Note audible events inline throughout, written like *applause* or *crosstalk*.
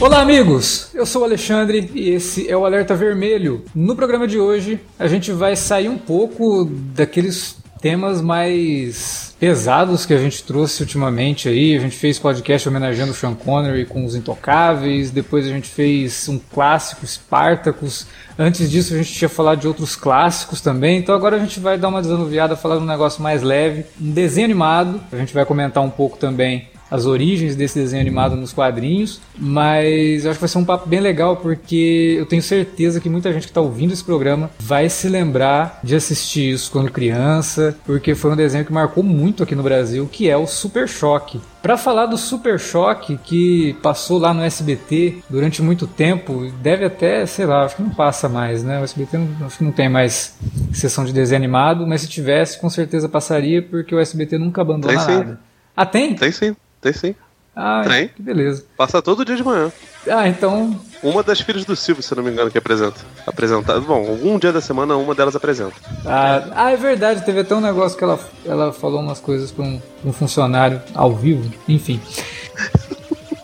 Olá, amigos! Eu sou o Alexandre e esse é o Alerta Vermelho. No programa de hoje, a gente vai sair um pouco daqueles temas mais pesados que a gente trouxe ultimamente aí. A gente fez podcast homenageando o Sean Connery com os Intocáveis, depois a gente fez um clássico, Spartacus. Antes disso a gente tinha falado de outros clássicos também, então agora a gente vai dar uma desanuviada, falar de um negócio mais leve, um desenho animado. A gente vai comentar um pouco também as origens desse desenho animado nos quadrinhos, mas eu acho que vai ser um papo bem legal porque eu tenho certeza que muita gente que está ouvindo esse programa vai se lembrar de assistir isso quando criança, porque foi um desenho que marcou muito aqui no Brasil, que é o Super Choque. Para falar do Super Choque que passou lá no SBT durante muito tempo, deve até, sei lá, acho que não passa mais, né? O SBT não, acho que não tem mais sessão de desenho animado, mas se tivesse, com certeza passaria, porque o SBT nunca abandona Tem nada. Ah, tem? Tem sim, tem sim. Ah, Tem. que beleza. Passa todo dia de manhã. Ah, então Uma das filhas do Silvio, se não me engano, que apresenta. Apresentar. Bom, algum dia da semana uma delas apresenta. Ah, ah, é verdade, teve até um negócio que ela, ela falou umas coisas para um, pra um funcionário ao vivo, enfim. *laughs*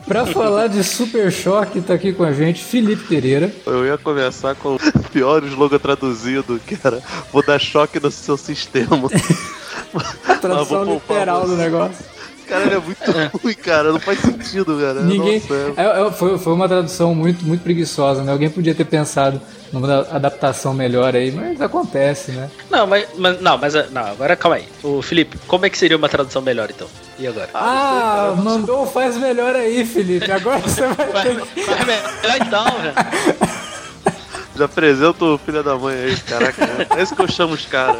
Pra falar de Super Choque, tá aqui com a gente Felipe Pereira. Eu ia começar com o pior slogan traduzido, que era Vou dar choque no seu sistema. *laughs* A tradução literal do negócio. Cara, ele é muito ruim, cara. Não faz sentido, cara. Ninguém. Nossa, é- É, é, foi, foi uma tradução muito, muito preguiçosa, né? Alguém podia ter pensado numa da- adaptação melhor aí, mas acontece, né? Não, mas, mas- não, mas não, agora calma aí. O Felipe, como é que seria uma tradução melhor então? E agora? Ah, mandou faz melhor aí, Felipe. Agora você vai ter. Faz melhor então, velho. *laughs* Já apresento o filho da mãe aí, caraca. É isso que eu chamo os caras.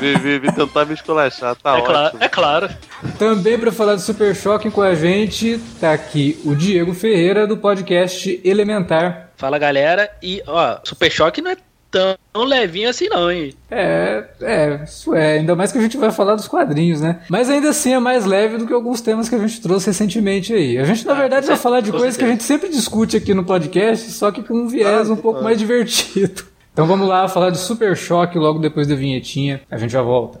Vem tentar me esculachar, tá É ótimo. claro, é claro. Também para falar do Super Choque com a gente, tá aqui o Diego Ferreira do podcast Elementar. Fala galera, e ó, Super Choque não é tão levinho assim não, hein? É, é, isso é, ainda mais que a gente vai falar dos quadrinhos, né? Mas ainda assim é mais leve do que alguns temas que a gente trouxe recentemente aí. A gente, na Ah, verdade, vai falar de coisas que a gente sempre discute aqui no podcast, só que com um viés Ah, um pouco ah. mais divertido. Então vamos lá falar de Super Choque logo depois da vinhetinha. A gente já volta.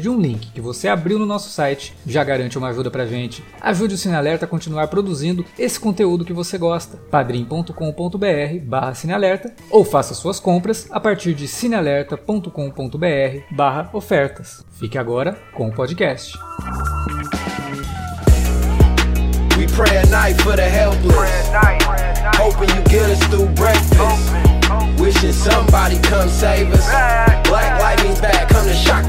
de um link que você abriu no nosso site já garante uma ajuda pra gente. Ajude o Cinealerta a continuar produzindo esse conteúdo que você gosta. padrim.com.br barra Cinealerta ou faça suas compras a partir de cinealerta.com.br barra ofertas. Fique agora com o podcast. We pray night for the helpless. Hoping you get us through breakfast. Shock.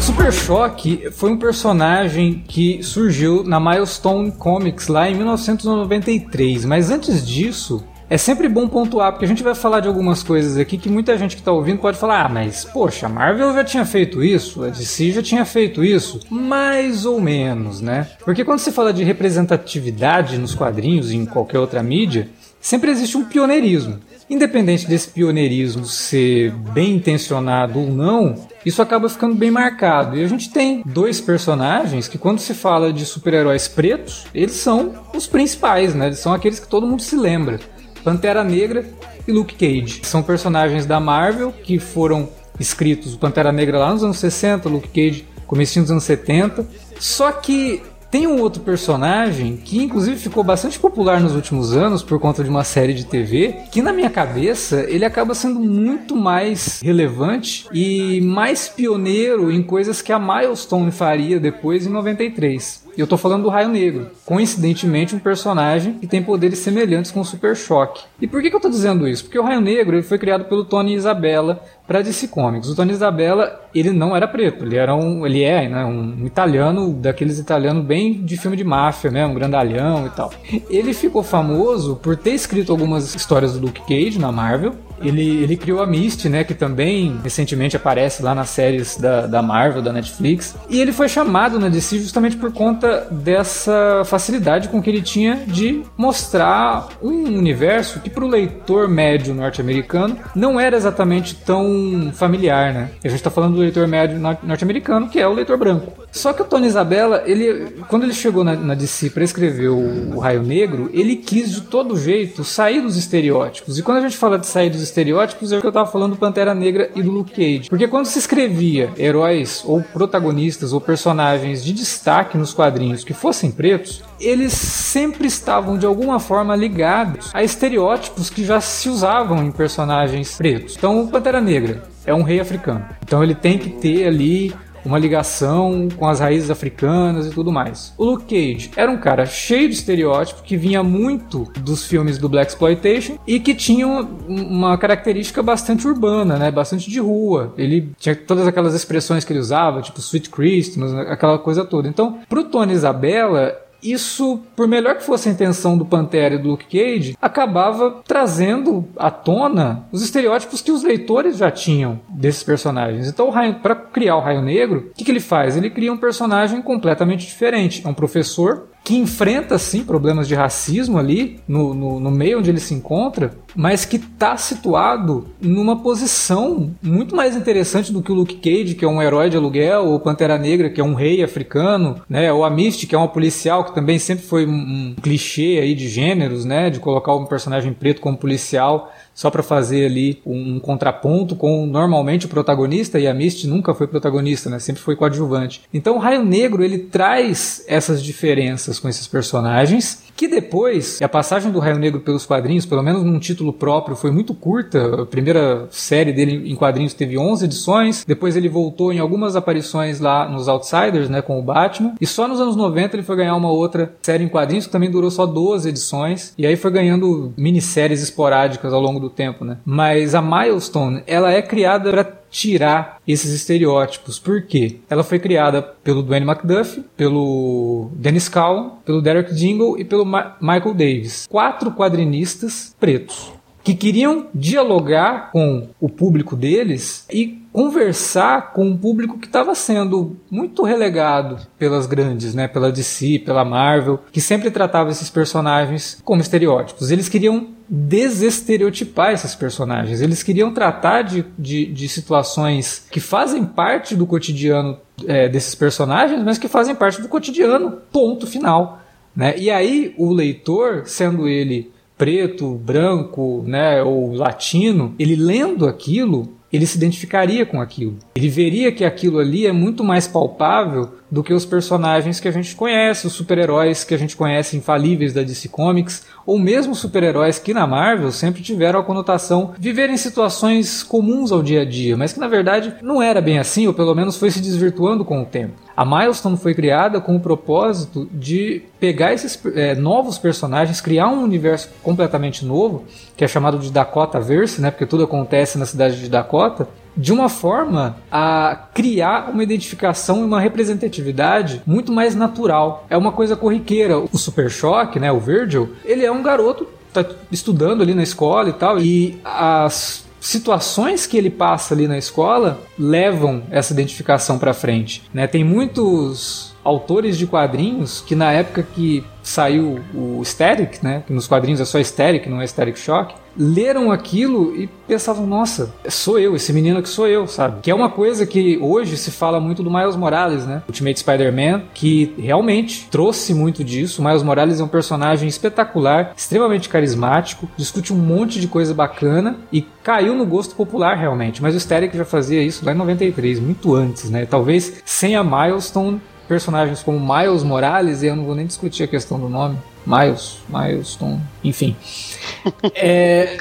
Super Choque foi um personagem que surgiu na Milestone Comics lá em 1993, mas antes disso. É sempre bom pontuar, porque a gente vai falar de algumas coisas aqui que muita gente que está ouvindo pode falar: ah, mas poxa, a Marvel já tinha feito isso, a DC já tinha feito isso. Mais ou menos, né? Porque quando se fala de representatividade nos quadrinhos e em qualquer outra mídia, sempre existe um pioneirismo. Independente desse pioneirismo ser bem intencionado ou não, isso acaba ficando bem marcado. E a gente tem dois personagens que, quando se fala de super-heróis pretos, eles são os principais, né? Eles são aqueles que todo mundo se lembra. Pantera Negra e Luke Cage. São personagens da Marvel que foram escritos o Pantera Negra lá nos anos 60, Luke Cage comecinho dos anos 70. Só que tem um outro personagem que inclusive ficou bastante popular nos últimos anos por conta de uma série de TV, que na minha cabeça ele acaba sendo muito mais relevante e mais pioneiro em coisas que a Milestone faria depois em 93. E eu tô falando do Raio Negro. Coincidentemente, um personagem que tem poderes semelhantes com o Super Choque. E por que, que eu tô dizendo isso? Porque o Raio Negro ele foi criado pelo Tony Isabella para DC Comics. O Tony Isabella, ele não era preto, ele era um, ele é, né, um italiano daqueles italianos bem de filme de máfia, né, um grandalhão e tal. Ele ficou famoso por ter escrito algumas histórias do Luke Cage na Marvel. Ele, ele criou a Misty, né, que também recentemente aparece lá nas séries da, da Marvel, da Netflix. E ele foi chamado na DC justamente por conta dessa facilidade com que ele tinha de mostrar um universo que para o leitor médio norte-americano não era exatamente tão familiar, né? A gente tá falando do leitor médio norte-americano, que é o leitor branco. Só que o Tony Isabella, ele, quando ele chegou na, na DC para escrever o, o, Raio Negro, ele quis de todo jeito sair dos estereótipos. E quando a gente fala de sair dos estereótipos, é o que eu tava falando do Pantera Negra e do Luke Cage. Porque quando se escrevia heróis ou protagonistas ou personagens de destaque nos quadrinhos que fossem pretos, eles sempre estavam de alguma forma ligados a estereótipos que já se usavam em personagens pretos. Então, o Pantera Negra é um rei africano. Então, ele tem que ter ali uma ligação com as raízes africanas e tudo mais. O Luke Cage era um cara cheio de estereótipo que vinha muito dos filmes do Black Exploitation e que tinha uma característica bastante urbana, né? Bastante de rua. Ele tinha todas aquelas expressões que ele usava, tipo Sweet Christmas, aquela coisa toda. Então, pro Tony Isabella, isso, por melhor que fosse a intenção do Pantera e do Luke Cage, acabava trazendo à tona os estereótipos que os leitores já tinham desses personagens. Então, para criar o Raio Negro, o que, que ele faz? Ele cria um personagem completamente diferente. É um professor que enfrenta sim problemas de racismo ali no, no, no meio onde ele se encontra, mas que está situado numa posição muito mais interessante do que o Luke Cage, que é um herói de aluguel, ou Pantera Negra, que é um rei africano, né? Ou a Misty, que é uma policial, que também sempre foi um, um clichê aí de gêneros, né? De colocar um personagem preto como policial só para fazer ali um, um, contraponto com normalmente o protagonista e a Misty nunca foi protagonista, né? Sempre foi coadjuvante. Então o Raio Negro ele traz essas diferenças com esses personagens que depois, a passagem do Raio Negro pelos quadrinhos, pelo menos num título próprio, foi muito curta. A primeira série dele em quadrinhos teve 11 edições, depois ele voltou em algumas aparições lá nos Outsiders, né, com o Batman, e só nos anos 90 ele foi ganhar uma outra série em quadrinhos que também durou só 12 edições, e aí foi ganhando minisséries esporádicas ao longo do tempo, né? Mas a Milestone, ela é criada para tirar esses estereótipos. Por quê? Ela foi criada pelo Dwayne McDuff, pelo Dennis Cowan, pelo Derek Jingle e pelo Ma Michael Davis. Quatro quadrinistas pretos que queriam dialogar com o público deles e conversar com um público que estava sendo muito relegado pelas grandes, né, pela DC, pela Marvel, que sempre tratava esses personagens como estereótipos. Eles queriam desestereotipar esses personagens. Eles queriam tratar de, de, de situações que fazem parte do cotidiano é, desses personagens, mas que fazem parte do cotidiano, ponto final. Né? E aí o leitor, sendo ele preto, branco, né, ou latino, ele lendo aquilo, ele se identificaria com aquilo. Ele veria que aquilo ali é muito mais palpável do que os personagens que a gente conhece, os super-heróis que a gente conhece infalíveis da DC Comics, ou mesmo super-heróis que na Marvel sempre tiveram a conotação de viver em situações comuns ao dia a dia, mas que na verdade não era bem assim, ou pelo menos foi se desvirtuando com o tempo. A Milestone foi criada com o propósito de pegar esses é, novos personagens, criar um universo completamente novo, que é chamado de Dakota Verse, né, porque tudo acontece na cidade de Dakota, de uma forma a criar uma identificação e uma representatividade muito mais natural. É uma coisa corriqueira. O Super Choque, né, o Virgil, ele é um garoto tá estudando ali na escola e tal, e as situações que ele passa ali na escola levam essa identificação para frente, né? Tem muitos autores de quadrinhos que na época que saiu o Static, né, que nos quadrinhos é só Static, não é Static Shock, leram aquilo e pensavam, nossa, sou eu, esse menino que sou eu, sabe? Que é uma coisa que hoje se fala muito do Miles Morales, né? Ultimate Spider-Man, que realmente trouxe muito disso. O Miles Morales é um personagem espetacular, extremamente carismático, discute um monte de coisa bacana e caiu no gosto popular realmente. Mas o Static já fazia isso lá em 93, muito antes, né? Talvez sem a Milestone personagens como Miles Morales, e eu não vou nem discutir a questão do nome, Miles, Milestone, enfim. *laughs* É,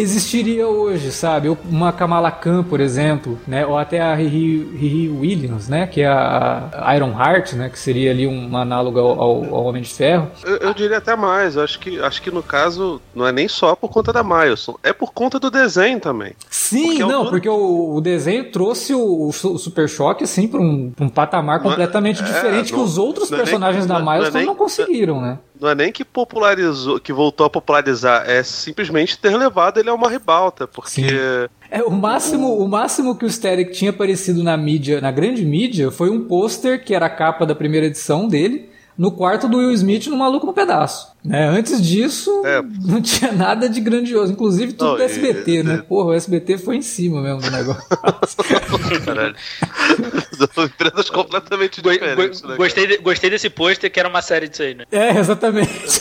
existiria hoje, sabe? Uma Kamala Khan, por exemplo, né? Ou até a Riri, Riri Williams, né? Que é a Iron Heart, né? Que seria ali uma análoga ao, ao Homem de Ferro. Eu, eu, diria até mais. Eu acho que, acho que no caso não é nem só por conta da Miles, é por conta do desenho também. Sim, porque não, porque o, o, desenho trouxe o, o Super Choque assim para um, um, patamar é- completamente é, diferente que os outros personagens nem, da Miles não, não, conseguiram, né? Não é nem que popularizou, que voltou a popularizar, é simplesmente ter levado ele a uma ribalta, porque Sim. É, o máximo, o máximo que o Steric tinha aparecido na mídia, na grande mídia, foi um pôster que era a capa da primeira edição dele, no quarto do Will Smith no Maluco no Pedaço. Né? Antes disso, é. não tinha nada de grandioso. Inclusive tudo não, do SBT, e, né? Porra, o SBT foi em cima mesmo do negócio. *laughs* Caralho. São empresas completamente diferentes. Go, né, gostei, gostei desse pôster que era uma série disso aí, né? É, exatamente.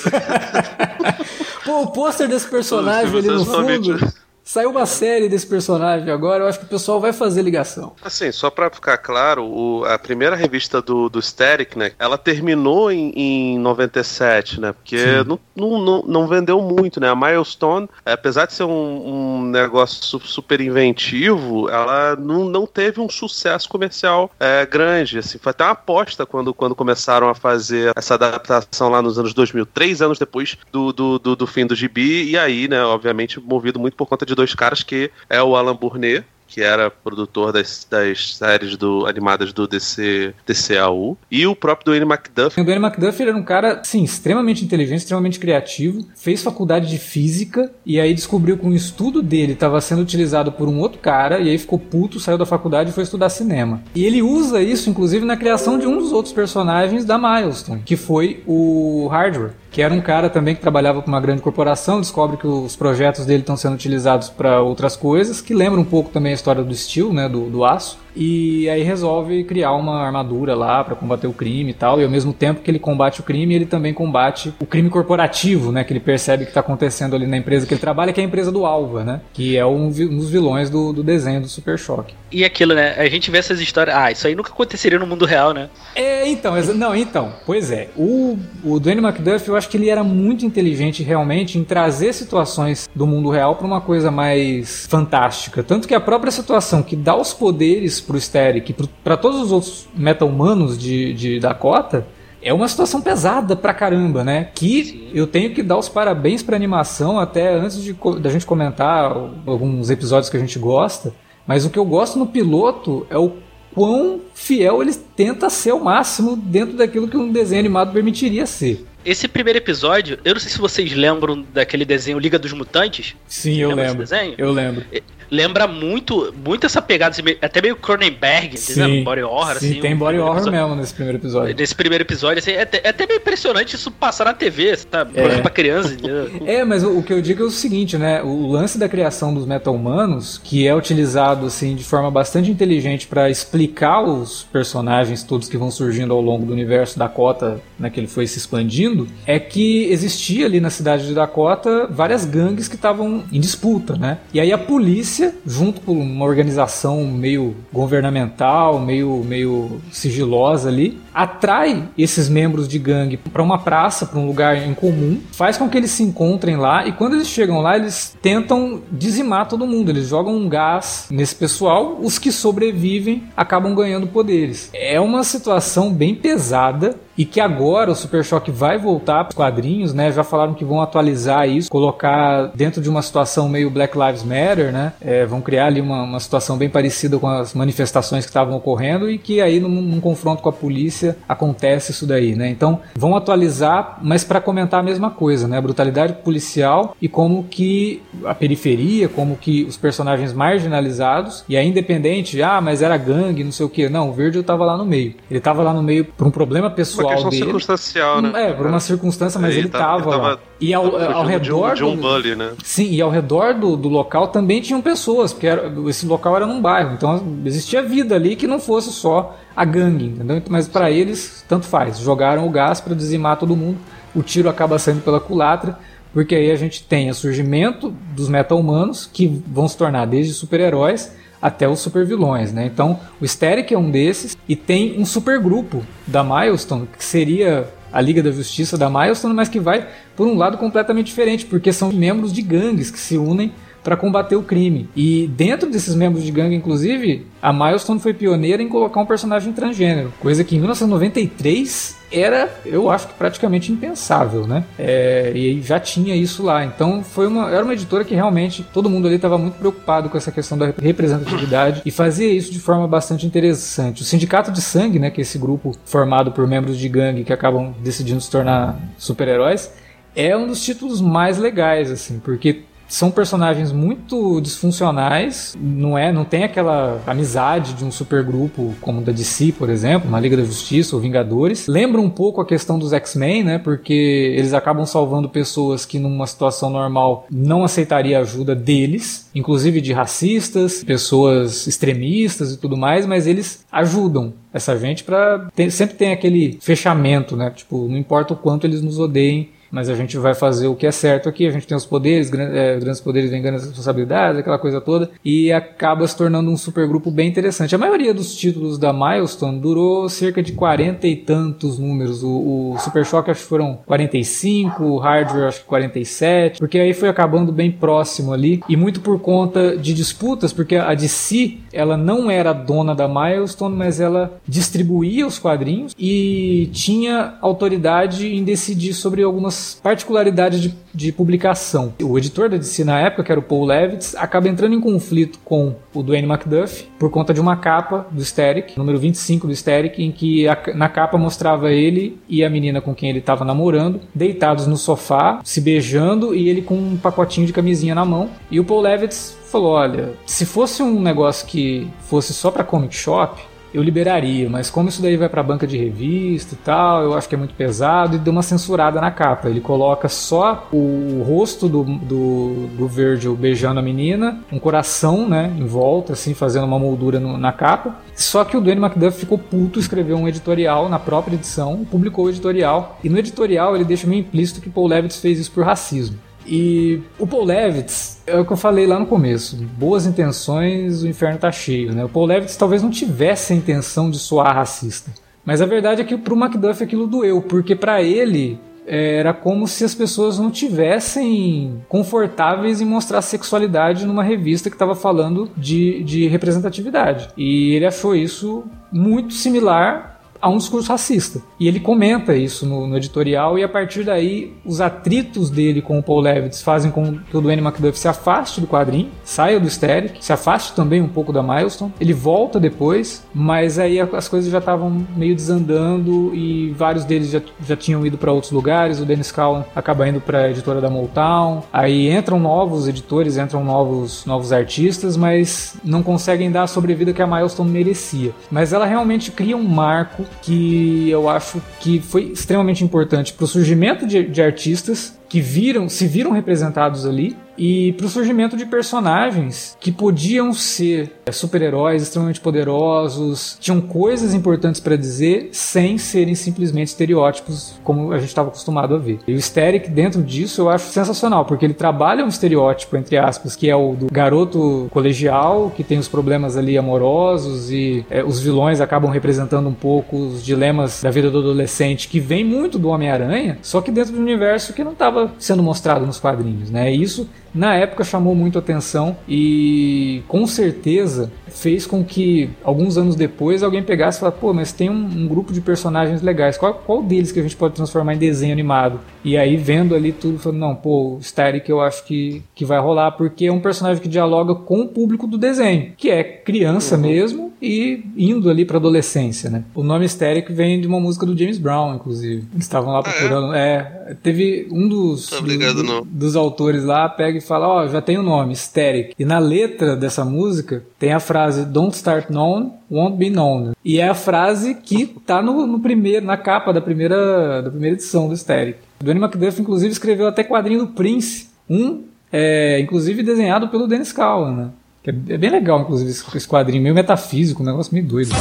*laughs* Pô, o pôster desse personagem ali no fundo. Saiu uma série desse personagem agora, eu acho que o pessoal vai fazer ligação. Assim, só pra ficar claro, o, a primeira revista do, do Steric, né, ela terminou em, em 97, né, porque não, não, não, não, vendeu muito, né, a Milestone, apesar de ser um, um negócio super inventivo, ela não, não teve um sucesso comercial é, grande, assim, foi até uma aposta quando, quando começaram a fazer essa adaptação lá nos anos 2000, três anos depois do, do, do, do fim do gibi, e aí, né, obviamente movido muito por conta de dois caras que é o Alan Bournet, que era produtor das, das séries do, animadas do DC, DCAU, e o próprio Dwayne McDuff. O Dwayne McDuff era um cara, sim, extremamente inteligente, extremamente criativo, fez faculdade de física e aí descobriu que um estudo dele estava sendo utilizado por um outro cara e aí ficou puto, saiu da faculdade e foi estudar cinema. E ele usa isso, inclusive, na criação de um dos outros personagens da Milestone, que foi o Hardware que era um cara também que trabalhava para uma grande corporação, descobre que os projetos dele estão sendo utilizados para outras coisas, que lembra um pouco também a história do Steel, né, do, do aço. E aí resolve criar uma armadura lá para combater o crime e tal. E ao mesmo tempo que ele combate o crime, ele também combate o crime corporativo, né? Que ele percebe que está acontecendo ali na empresa que ele trabalha, que é a empresa do Alva, né? Que é um, um dos vilões do, do desenho do Super Choque. E aquilo, né? A gente vê essas histórias. Ah, isso aí nunca aconteceria no mundo real, né? É, então, não, então, pois é. O, o Danny McDuff, eu acho que ele era muito inteligente realmente em trazer situações do mundo real para uma coisa mais fantástica. Tanto que a própria situação que dá os poderes pro Steric, para todos os outros meta-humanos de, de Dakota, é uma situação pesada pra caramba, né? Que Sim. eu tenho que dar os parabéns pra animação, até antes de da gente comentar alguns episódios que a gente gosta. Mas o que eu gosto no piloto é o quão fiel ele tenta ser ao máximo dentro daquilo que um desenho animado permitiria ser. Esse primeiro episódio, eu não sei se vocês lembram daquele desenho Liga dos Mutantes. Sim, eu lembro. Eu lembro lembra muito, muito essa pegada, assim, até meio Cronenberg, sim, entendeu? Body horror, sim, assim. tem body horror episódio. mesmo nesse primeiro episódio. Nesse primeiro episódio, assim, é, até, é até meio impressionante isso passar na TV, tá? É. Pra criança. *laughs* é, mas o, o, que eu digo é o seguinte, né? O lance da criação dos meta-humanos, que é utilizado, assim, de forma bastante inteligente para explicar os personagens todos que vão surgindo ao longo do universo Dakota, né, que ele foi se expandindo, é que existia ali na cidade de Dakota várias gangues que estavam em disputa, né? E aí a polícia junto com uma organização meio governamental, meio, meio sigilosa ali, atrai esses membros de gangue para uma praça, para um lugar em comum, faz com que eles se encontrem lá e quando eles chegam lá, eles tentam dizimar todo mundo. Eles jogam um gás nesse pessoal, os que sobrevivem acabam ganhando poderes. É uma situação bem pesada e que agora o Super Choque vai voltar para os quadrinhos, né? Já falaram que vão atualizar isso, colocar dentro de uma situação meio Black Lives Matter, né? É, vão criar ali uma, uma situação bem parecida com as manifestações que estavam ocorrendo e que aí num, num confronto com a polícia acontece isso daí, né? Então vão atualizar, mas para comentar a mesma coisa, né? A brutalidade policial e como que a periferia, como que os personagens marginalizados e aí independente, ah, mas era gangue, não sei o que, não, o Virgil estava lá no meio. Ele estava lá no meio por um problema pessoal uma questão dele. circunstancial, né? É, por uma circunstância, mas ele, ele tava, tava lá. E ao, ao redor. De um, de um bully, né? Sim, e ao redor do, do local também tinham pessoas, porque era, esse local era num bairro, então existia vida ali que não fosse só a gangue, entendeu? Mas para eles, tanto faz. Jogaram o gás para dizimar todo mundo, o tiro acaba saindo pela culatra. Porque aí a gente tem o surgimento dos meta-humanos, que vão se tornar desde super-heróis até os super vilões, né? Então, o Steric é um desses e tem um super grupo da Milestone que seria a Liga da Justiça da Milestone, mas que vai por um lado completamente diferente, porque são membros de gangues que se unem para combater o crime. E dentro desses membros de gangue, inclusive, a Milestone foi pioneira em colocar um personagem transgênero, coisa que em 1993 era, eu acho que praticamente impensável, né? É, e já tinha isso lá. Então foi uma, era uma editora que realmente todo mundo ali estava muito preocupado com essa questão da representatividade e fazia isso de forma bastante interessante. O Sindicato de Sangue, né, que é esse grupo formado por membros de gangue que acabam decidindo se tornar super-heróis, é um dos títulos mais legais, assim, porque são personagens muito disfuncionais, não é, não tem aquela amizade de um supergrupo como da DC, por exemplo, uma Liga da Justiça ou Vingadores. Lembra um pouco a questão dos X-Men, né? Porque eles acabam salvando pessoas que numa situação normal não aceitaria a ajuda deles, inclusive de racistas, pessoas extremistas e tudo mais, mas eles ajudam essa gente para sempre tem aquele fechamento, né? Tipo, não importa o quanto eles nos odeiem, mas a gente vai fazer o que é certo aqui, a gente tem os poderes, é, grandes poderes vêm grandes responsabilidades, aquela coisa toda, e acaba se tornando um supergrupo bem interessante. A maioria dos títulos da Milestone durou cerca de 40 e tantos números. O, o Super Shock acho que foram 45, o Hardware acho que 47, porque aí foi acabando bem próximo ali, e muito por conta de disputas, porque a DC ela não era dona da Milestone, mas ela distribuía os quadrinhos e tinha autoridade em decidir sobre algumas particularidades de, de publicação. O editor da DC na época, que era o Paul Levitz, acaba entrando em conflito com o Dwayne McDuff por conta de uma capa do Steric, número 25 do Steric, em que a, na capa mostrava ele e a menina com quem ele estava namorando, deitados no sofá, se beijando e ele com um pacotinho de camisinha na mão. E o Paul Levitz falou: Olha, se fosse um negócio que fosse só para comic shop, eu liberaria, mas como isso daí vai para banca de revista e tal, eu acho que é muito pesado e deu uma censurada na capa. Ele coloca só o rosto do, do, do Virgil beijando a menina, um coração, né, em volta, assim, fazendo uma moldura no, na capa. Só que o Danny McDuff ficou puto, escreveu um editorial na própria edição, publicou o editorial, e no editorial ele deixa meio implícito que Paul Levitz fez isso por racismo. E o Paul Levitz, é o que eu falei lá no começo, boas intenções, o inferno tá cheio, né? O Paul Levitz talvez não tivesse a intenção de soar racista. Mas a verdade é que pro Macduff aquilo doeu, porque para ele é, era como se as pessoas não tivessem confortáveis em mostrar sexualidade numa revista que estava falando de, de representatividade. E ele achou isso muito similar a um discurso racista. E ele comenta isso no, no, editorial, e a partir daí, os atritos dele com o Paul Levitz fazem com que o Dwayne McDuff se afaste do quadrinho, saia do Steric, se afaste também um pouco da Milestone. Ele volta depois, mas aí as coisas já estavam meio desandando e vários deles já, já tinham ido para outros lugares. O Dennis Cowan acaba indo para a editora da Motown. Aí entram novos editores, entram novos, novos artistas, mas não conseguem dar a sobrevida que a Milestone merecia. Mas ela realmente cria um marco que eu acho que foi extremamente importante para o surgimento de, de artistas que viram, se viram representados ali e para o surgimento de personagens que podiam ser é, super-heróis extremamente poderosos, tinham coisas importantes para dizer sem serem simplesmente estereótipos como a gente estava acostumado a ver. E o Steric dentro disso eu acho sensacional, porque ele trabalha um estereótipo entre aspas que é o do garoto colegial que tem os problemas ali amorosos e é, os vilões acabam representando um pouco os dilemas da vida do adolescente que vem muito do Homem-Aranha, só que dentro do universo que não estava sendo mostrado nos quadrinhos, né? E isso na época chamou muito atenção e com certeza fez com que alguns anos depois alguém pegasse e falasse, pô, mas tem um, um, grupo de personagens legais, qual, qual deles que a gente pode transformar em desenho animado? E aí vendo ali tudo, falando, não, pô, o Static eu acho que, que vai rolar, porque é um personagem que dialoga com o público do desenho, que é criança uhum. mesmo e indo ali para adolescência, né? O nome Static vem de uma música do James Brown, inclusive. Eles estavam lá procurando. Ah, é? é? teve um dos, ligado, do, dos autores lá, pega e fala: Ó, oh, já tem o um nome, Static. E na letra dessa música tem a frase Don't start known, won't be known. E é a frase que tá no, no primeiro, na capa da primeira, da primeira edição do Static. Danny McDuff, inclusive, escreveu até quadrinho do Prince. Um, é, inclusive desenhado pelo Dennis Cowan, né? É, é bem legal, inclusive, esse quadrinho, meio metafísico, um negócio meio doido.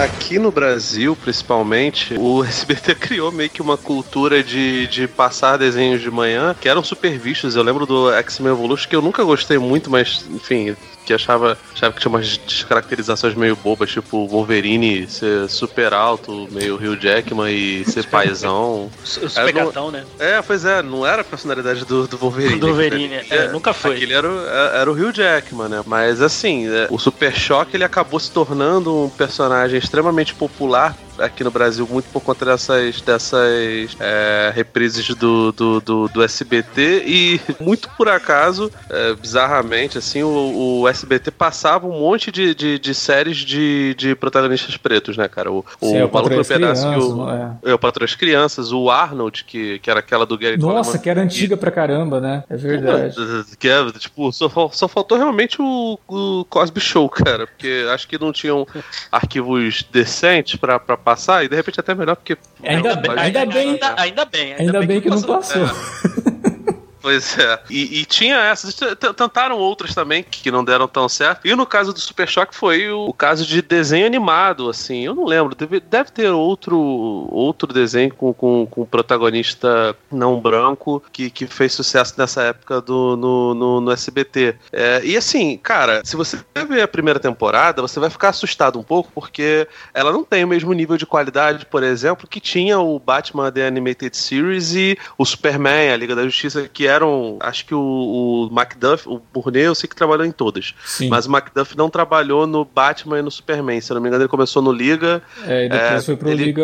back. Aqui no Brasil, principalmente, o *laughs* SBT criou meio que uma cultura de, de passar desenhos de manhã que eram super vistos. Eu lembro do X-Men Evolution, que eu nunca gostei muito, mas, enfim, que achava, achava que tinha umas descaracterizações meio bobas, tipo Wolverine ser super alto, meio Rio Jackman e *laughs* ser paizão. Super gatão, né? É, pois é, não era a personalidade do, do Wolverine. Do Wolverine, é, é, nunca foi. Aquele era, o- era o Rio Jackman, né? Mas assim, é, o Super Choque ele acabou se tornando um personagem extremamente popular aqui no Brasil, muito por conta dessas, dessas é, reprises do, do, do, do SBT e *laughs* muito por acaso, é, bizarramente, assim, o, o SBT passava um monte de, de, de séries de, de protagonistas pretos, né, cara? O, Sim, é o Maluco no Pedaço e Crianças, o, não é? é, o das Crianças, o Arnold, que, que era aquela do Gary Nossa, Coleman. que era antiga pra caramba, né? É verdade. Que é, tipo, só, só faltou realmente o, o Cosby Show, cara. Porque acho que não tinham arquivos decentes pra, pra passar, e de repente até melhor, porque. Ainda não, bem- ainda bem- Ainda, ainda bem. Ainda bem que não passou. Pois é. E, e tinha essas, tentaram outras também que não deram tão certo. E no caso do Super Choque foi o, o caso de desenho animado, assim. Eu não lembro, deve, deve ter outro, outro desenho com, com, com protagonista não branco que, que fez sucesso nessa época do, no, no, no SBT. É, e assim, cara, se você ver a primeira temporada, você vai ficar assustado um pouco, porque ela não tem o mesmo nível de qualidade, por exemplo, que tinha o Batman The Animated Series e o Superman, a Liga da Justiça, que eram, acho que o, o Macduff, o Burnett, eu sei que trabalhou em todas, Sim. mas o Macduff não trabalhou no Batman e no Superman, se eu não me engano ele começou no Liga, É, e depois É, foi pro ele- Liga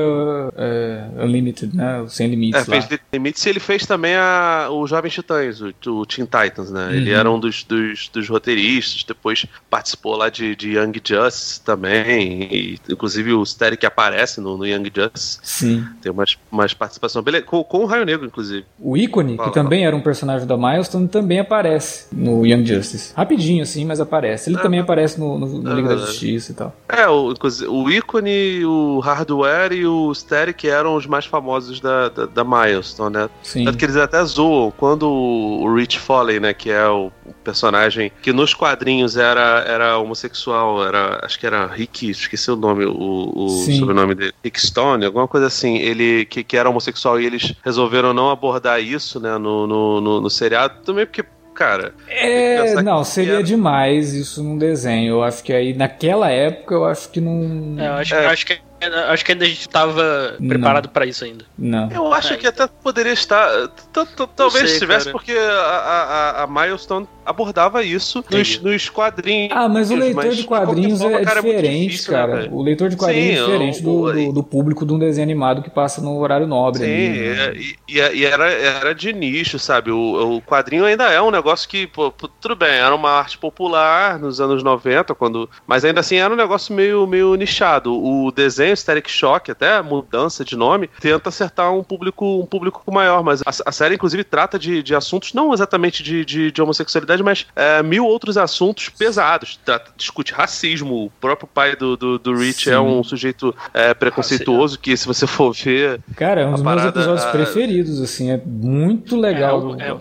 é, Unlimited, né? O Sem Limites é, lá. fez Limites e ele fez também a, o Jovens Titãs, o, o Teen Titans, né? Ele Uhum. era um dos, dos, dos roteiristas, depois participou lá de, de Young Justice também, e, inclusive o Static aparece no, no Young Justice, Sim. tem umas, umas participações com, com o Raio Negro, inclusive. O ícone, Fala, que também era um personagem da Milestone, também aparece no Young Justice. Rapidinho, assim, mas aparece. Ele Ah, também aparece no, no, no é Liga da verdade. Justiça e tal. É, o, o Icone, o Hardware e o Static eram os mais famosos da, da, da Milestone, né? Sim. Tanto que eles até zoam quando o Rich Foley, né, que é o personagem que nos quadrinhos era, era homossexual, era, acho que era Rick, esqueci o nome, o, o sobrenome dele, Rick Stone, alguma coisa assim, ele que, que era homossexual e eles resolveram não abordar isso, né, no, no, no, no seriado, também porque, cara, É, não, seria era- demais isso num desenho. Eu acho que aí, naquela época, eu acho que não. É, eu acho, É. eu acho que acho que ainda a gente tava preparado pra isso ainda. Não. Eu acho É, que até poderia estar. t- Talvez estivesse, porque a, a, a Milestone abordava isso nos, nos quadrinhos. Ah, mas o leitor mas de quadrinhos forma, é cara, muito diferente, difícil, né, cara. velho? o leitor de quadrinhos Sim, é diferente do, do, do público de um desenho animado que passa no horário nobre. Sim, ali, né? é, e, e- e era, era de nicho, sabe? O, o quadrinho ainda é um negócio que, pô, pô, tudo bem, era uma arte popular nos anos 90, quando, mas ainda assim era um negócio meio, meio nichado. O desenho Static Shock, até mudança de nome, tenta acertar um público, um público maior, mas a, a série, inclusive, trata de, de assuntos não exatamente de, de, de homossexualidade, mas é, mil outros assuntos pesados. Trata- discute racismo, o próprio pai do, do, do Rich Sim. é um sujeito é, preconceituoso, que se você for ver, Cara, é um dos A meus parada, episódios a- preferidos, assim, é muito legal. É, é,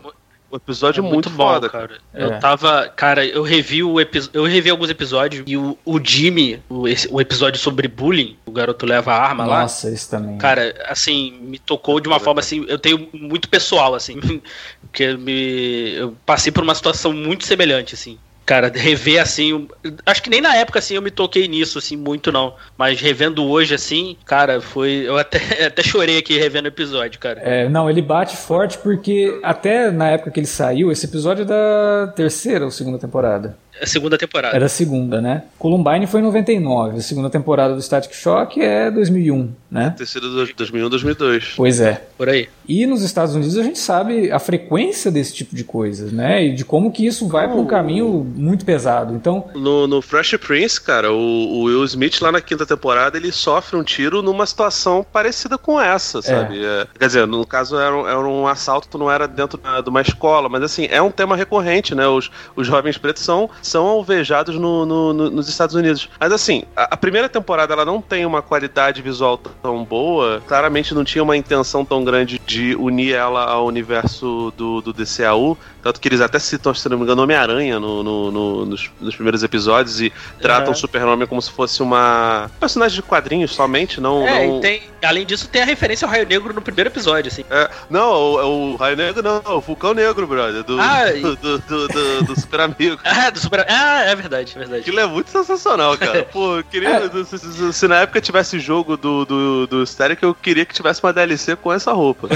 um episódio é muito, bom, foda. cara. É. Eu tava. Cara, eu revi o eu revi alguns episódios e o, o Jimmy, o, esse- o episódio sobre bullying, o garoto leva a arma lá. Nossa, esse também. Cara, assim, me tocou de uma forma assim, eu tenho muito pessoal, assim, *laughs* porque me, eu passei por uma situação muito semelhante, assim. Cara, *laughs* rever assim, acho que nem na época assim eu me toquei nisso assim muito não, mas revendo hoje assim, cara, foi eu até, *laughs* até chorei aqui revendo o episódio, cara. É, não, ele bate forte porque até na época que ele saiu, esse episódio é da terceira ou segunda temporada? É a segunda temporada. Era a segunda, né? Columbine foi em 99, a segunda temporada do Static Shock é 2001, né? Ter sido dois- 2001, 2002. Pois é. Por aí. E nos Estados Unidos a gente sabe a frequência desse tipo de coisas, né? E de como que isso vai para um caminho muito pesado. Então, No, no Fresh Prince, cara, o, o Will Smith lá na quinta temporada ele sofre um tiro numa situação parecida com essa, sabe? É, quer dizer, no caso era um, era um assalto, não era dentro de uma escola, mas assim, é um tema recorrente, né? Os, os jovens pretos são, são alvejados no, no, no, nos Estados Unidos. Mas assim, a, a, primeira temporada ela não tem uma qualidade visual tão boa, claramente não tinha uma intenção tão grande de unir ela ao universo do, do DCAU, tanto que eles até citam, se não me engano, Homem-Aranha no, no, nos, nos, primeiros episódios e tratam o Super-Homem como se fosse uma personagem de quadrinhos somente, não... É, não... Tem, além disso tem a referência ao Raio Negro no primeiro episódio, assim. É, não, o, o, Raio Negro não, o Vulcão Negro, brother, do, ah, do, *laughs* do, do, do, do Super Amigo. *laughs* ah, do Super Ah, é verdade, é verdade. Aquilo é muito sensacional, cara. *laughs* Pô, eu queria. É. Se, se, na época tivesse jogo do, do, do Static, eu queria que tivesse uma DLC com essa roupa.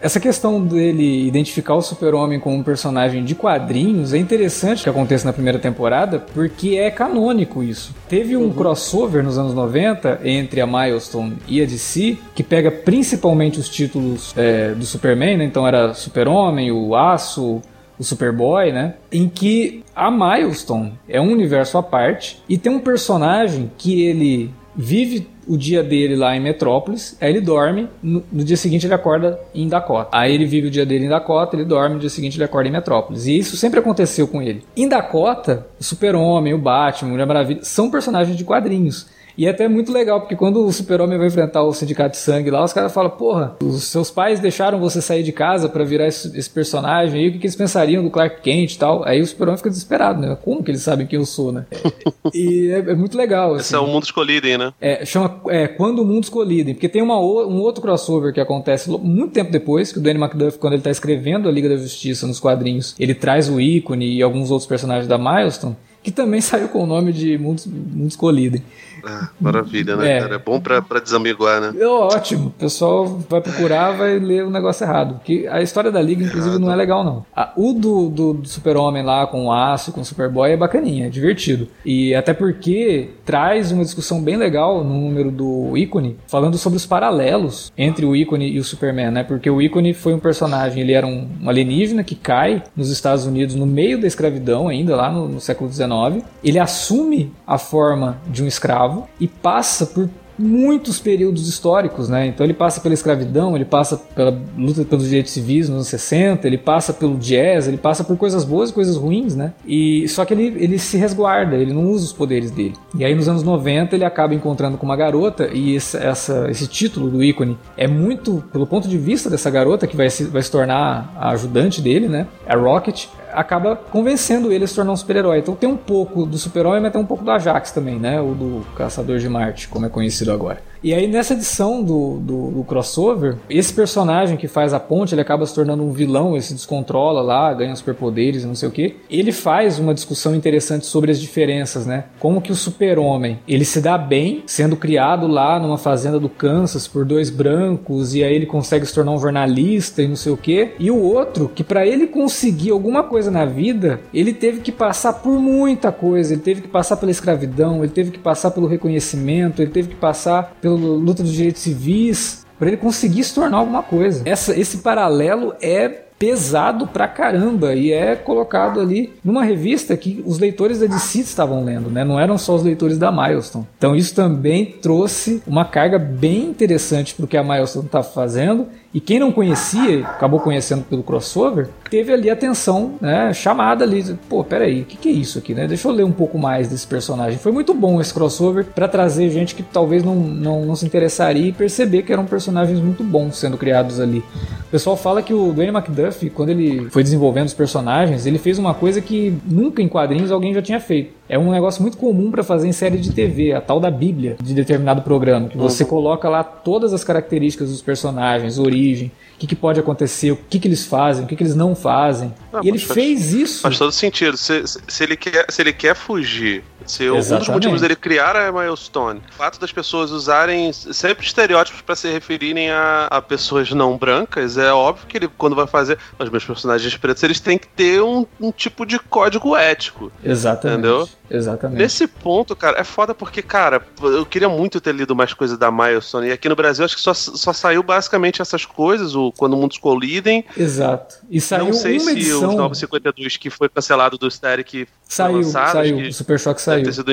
Essa questão dele identificar o Super-Homem como um personagem de quadrinhos é interessante que aconteça na primeira temporada, porque é canônico isso. Teve um uhum. crossover nos anos 90 entre a Milestone e a DC, que pega principalmente os títulos é, do Superman, né? Então era Super-Homem, o Aço, o Superboy, né? Em que a Milestone é um universo à parte e tem um personagem que ele vive o dia dele lá em Metrópolis, aí ele dorme, no, no, dia seguinte ele acorda em Dakota. Aí ele vive o dia dele em Dakota, ele dorme, no dia seguinte ele acorda em Metrópolis. E isso sempre aconteceu com ele. Em Dakota, o Super-Homem, o Batman, a Mulher Maravilha são personagens de quadrinhos. E é até muito legal, porque quando o super-homem vai enfrentar o sindicato de sangue lá, os caras falam, porra, os seus pais deixaram você sair de casa para virar esse, esse, personagem, aí o que, que, eles pensariam do Clark Kent e tal? Aí o super-homem fica desesperado, né? Como que eles sabem quem eu sou, né? *laughs* e é, é, muito legal. Assim. Esse é o Mundos Colidem, né? É, chama é, Quando Mundos Colidem, porque tem uma, um outro crossover que acontece muito tempo depois, que o Danny McDuff, quando ele tá escrevendo a Liga da Justiça nos quadrinhos, ele traz o ícone e alguns outros personagens da Milestone, que também *laughs* saiu com o nome de Mundos, Mundos Colidem. Ah, maravilha, né, é. cara? É bom pra, pra desamiguar, né? É ótimo. O pessoal vai procurar, vai ler o negócio errado. Que a história da Liga, inclusive, errado. não é legal, não. A, o do, do, do Super-Homem lá com o Aço, com o Superboy, é bacaninha, é divertido. E até porque traz uma discussão bem legal no número do ícone, falando sobre os paralelos entre o ícone e o Superman, né? Porque o ícone foi um personagem, ele era um, um alienígena que cai nos Estados Unidos no meio da escravidão, ainda lá no, no século XIX. Ele assume a forma de um escravo escravo e passa por muitos períodos históricos, né? Então ele passa pela escravidão, ele passa pela luta pelos direitos civis nos anos 60, ele passa pelo jazz, ele passa por coisas boas e coisas ruins, né? E só que ele, ele se resguarda, ele não usa os poderes dele. E aí nos anos 90 ele acaba encontrando com uma garota e esse, essa, esse título do ícone é muito pelo ponto de vista dessa garota que vai se, vai se tornar a ajudante dele, né? A Rocket acaba convencendo ele a se tornar um super-herói. Então tem um pouco do super-herói, mas tem um pouco do Ajax também, né? O do Caçador de Marte, como é conhecido agora. E aí nessa edição do, do, do, crossover, esse personagem que faz a ponte, ele acaba se tornando um vilão, ele se descontrola lá, ganha superpoderes e não sei o que. Ele faz uma discussão interessante sobre as diferenças, né? Como que o super-homem, ele se dá bem sendo criado lá numa fazenda do Kansas por dois brancos e aí ele consegue se tornar um jornalista e não sei o que. E o outro, que para ele conseguir alguma coisa na vida, ele teve que passar por muita coisa, ele teve que passar pela escravidão, ele teve que passar pelo reconhecimento, ele teve que passar luta dos direitos civis, para ele conseguir se tornar alguma coisa. Essa, esse paralelo é pesado pra caramba e é colocado ali numa revista que os leitores da DC estavam lendo, né? Não eram só os leitores da Milestone. Então isso também trouxe uma carga bem interessante pro que a Milestone está fazendo e quem não conhecia, acabou conhecendo pelo crossover, teve ali atenção, né, chamada ali, pô, peraí, o que, que é isso aqui, né? Deixa eu ler um pouco mais desse personagem. Foi muito bom esse crossover para trazer gente que talvez não, não, não se interessaria e perceber que eram personagens muito bons sendo criados ali. O pessoal fala que o Dwayne McDuff, quando ele foi desenvolvendo os personagens, ele fez uma coisa que nunca em quadrinhos alguém já tinha feito. É um negócio muito comum para fazer em série de TV, a tal da Bíblia de determinado programa, que você uhum. coloca lá todas as características dos personagens, origem, o que, que, pode acontecer, o que, que eles fazem, o que, que eles não fazem. E ele faz, fez isso. Faz todo sentido. Se, se, ele, quer, se ele quer fugir, se Exatamente. um dos motivos dele criar a Milestone, o fato das pessoas usarem sempre estereótipos para se referirem a, a, pessoas não brancas, é óbvio que ele, quando vai fazer os meus personagens pretos, eles têm que ter um, um tipo de código ético. Exatamente. Entendeu? Exatamente. Nesse ponto, cara, é foda porque, cara, eu queria muito ter lido mais coisas da Milestone. E aqui no Brasil, acho que só, só saiu basicamente essas coisas, o Quando Mundos Colidem. Exato. E saiu Não sei se edição... os 952 que foi cancelado do Static saiu, lançado, saiu. O Super Choque saiu. Ter sido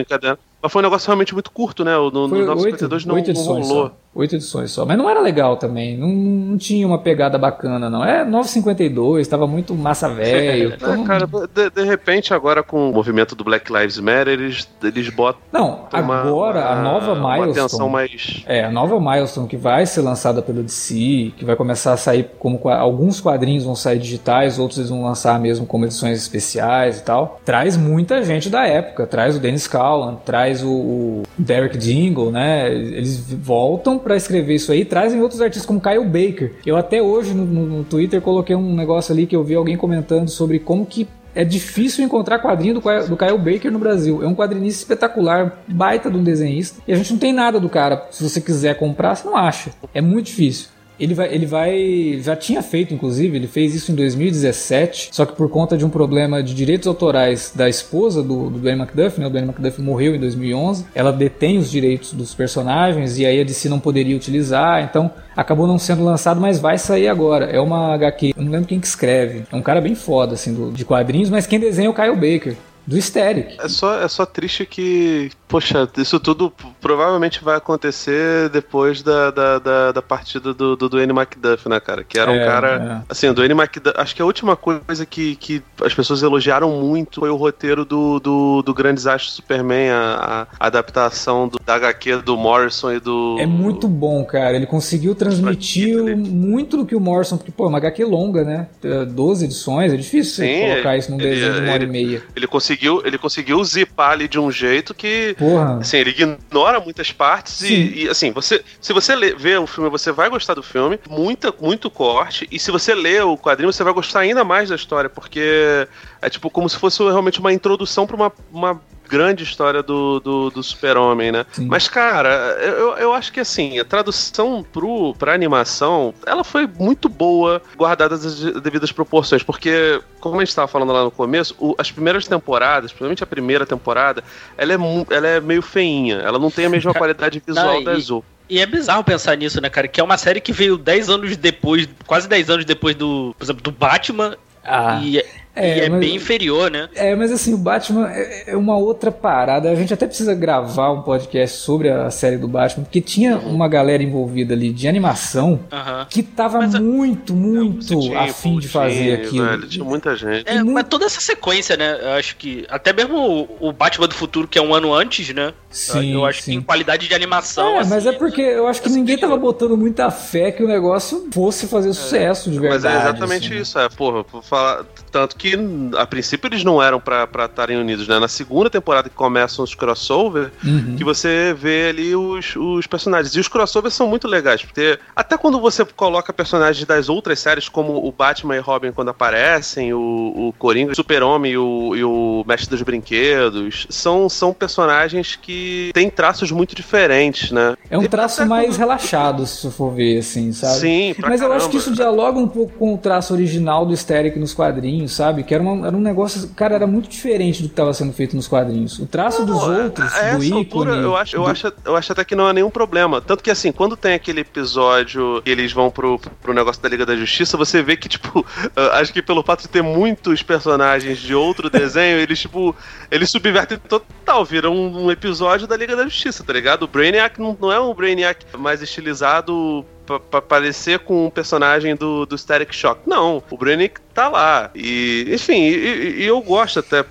Mas foi um negócio realmente muito curto, né? No, no 952 não, não rolou. Só. Oito edições só. Mas não era legal também. Não, não tinha uma pegada bacana, não. É 952, tava muito massa velho. *laughs* é, cara, de, de, repente, agora com o movimento do Black Lives Matter, eles, eles botam. Não, agora uma, a nova Milestone. Uma atenção mais. É, a nova Milestone que vai ser lançada pela DC, que vai começar a sair como. Alguns quadrinhos vão sair digitais, outros eles vão lançar mesmo como edições especiais e tal. Traz muita gente da época. Traz o Dennis Callan, traz o, o Derek Dingle, né? Eles voltam para escrever isso aí, trazem outros artistas como Kyle Baker. Eu até hoje no, no, Twitter coloquei um negócio ali que eu vi alguém comentando sobre como que é difícil encontrar quadrinho do, do Kyle Baker no Brasil. É um quadrinista espetacular, baita de um desenhista. E a gente não tem nada do cara. Se você quiser comprar, você não acha. É muito difícil. Ele vai, ele vai. Já tinha feito, inclusive, ele fez isso em 2017, só que por conta de um problema de direitos autorais da esposa do, do Dwayne McDuff, né? O Dwayne McDuff morreu em 2011. Ela detém os direitos dos personagens e aí a DC não poderia utilizar, então acabou não sendo lançado, mas vai sair agora. É uma HQ, eu não lembro quem que escreve. É um cara bem foda, assim, do, de quadrinhos, mas quem desenha é o Kyle Baker do Hysteric. É só, é só triste que, poxa, isso tudo provavelmente vai acontecer depois da, da, da, da partida do, do Dwayne McDuff, né, cara? Que era um é, cara. É. Assim, o Dwayne McDuff. Acho que a última coisa que, que as pessoas elogiaram muito foi o roteiro do, do, do Grande Desastre Superman, a, a adaptação do, da HQ do Morrison e do. É muito bom, cara. Ele conseguiu transmitir muito do que o Morrison, porque, pô, é uma HQ longa, né? 12 edições, é difícil Sim, colocar isso num ele, desenho de uma hora e meia. Ele conseguiu, ele conseguiu zipar ali de um jeito que, Porra. assim, ele ignora muitas partes e, e, assim, você, se você lê, vê o filme, você vai gostar do filme, muita, muito corte, e se você lê o quadrinho, você vai gostar ainda mais da história, porque é tipo como se fosse realmente uma introdução para uma, uma grande história do, do, do super-homem, né? Sim. Mas, cara, eu, eu acho que assim, a tradução pro, pra animação, ela foi muito boa, guardadas as devidas proporções, porque, como a gente estava falando lá no começo, o, as primeiras temporadas, principalmente a primeira temporada, ela é, ela é meio feinha, ela não tem a mesma *laughs* qualidade visual não, das outras. E é bizarro pensar nisso, né, cara? Que é uma série que veio 10 anos depois, quase 10 anos depois do, por exemplo, do Batman. Ah. E é, e é mas, bem inferior, né? É, mas assim, o Batman é, é, uma outra parada. A gente até precisa gravar um podcast sobre a série do Batman, porque tinha uhum. uma galera envolvida ali de animação uhum. que tava mas, muito, muito tinha, afim de fazer aquilo. Velho, tinha muita gente. É, mas toda essa sequência, né? Eu acho que. Até mesmo o, o, Batman do futuro, que é um ano antes, né? Sim. Eu acho sim. que em qualidade de animação. É, assim, mas é porque eu acho que ninguém tava botando muita fé que o negócio fosse fazer sucesso de verdade. Mas é exatamente assim. isso, é, porra, falar. Tanto que que a princípio eles não eram para estarem unidos, né? Na segunda temporada que começam os crossover, uhum. que você vê ali os, os personagens. E os crossovers são muito legais, porque até quando você coloca personagens das outras séries, como o Batman e Robin quando aparecem, o, o Coringa, o Super-Homem e o, e o Mestre dos Brinquedos, são, são personagens que têm traços muito diferentes, né? É um traço mais quando... relaxado, se for ver, assim, sabe? Sim, Mas caramba. eu acho que isso dialoga um pouco com o traço original do Hysteric nos quadrinhos, sabe? Sabe? Que era, uma, era um negócio, cara, era muito diferente do que estava sendo feito nos quadrinhos. O traço não, dos outros, do ícone... Altura, eu, acho, eu, do... acho, eu acho até que não é nenhum problema. Tanto que, assim, quando tem aquele episódio que eles vão pro, pro negócio da Liga da Justiça, você vê que, tipo, *laughs* acho que pelo fato de ter muitos personagens de outro desenho, eles, tipo, eles subvertem total, viram um, um episódio da Liga da Justiça, tá ligado? O Brainiac não, não é um Brainiac mais estilizado pra parecer com um personagem do, do Static Shock. Não, o Brainiac tá lá. E, enfim, e, e, eu gosto até.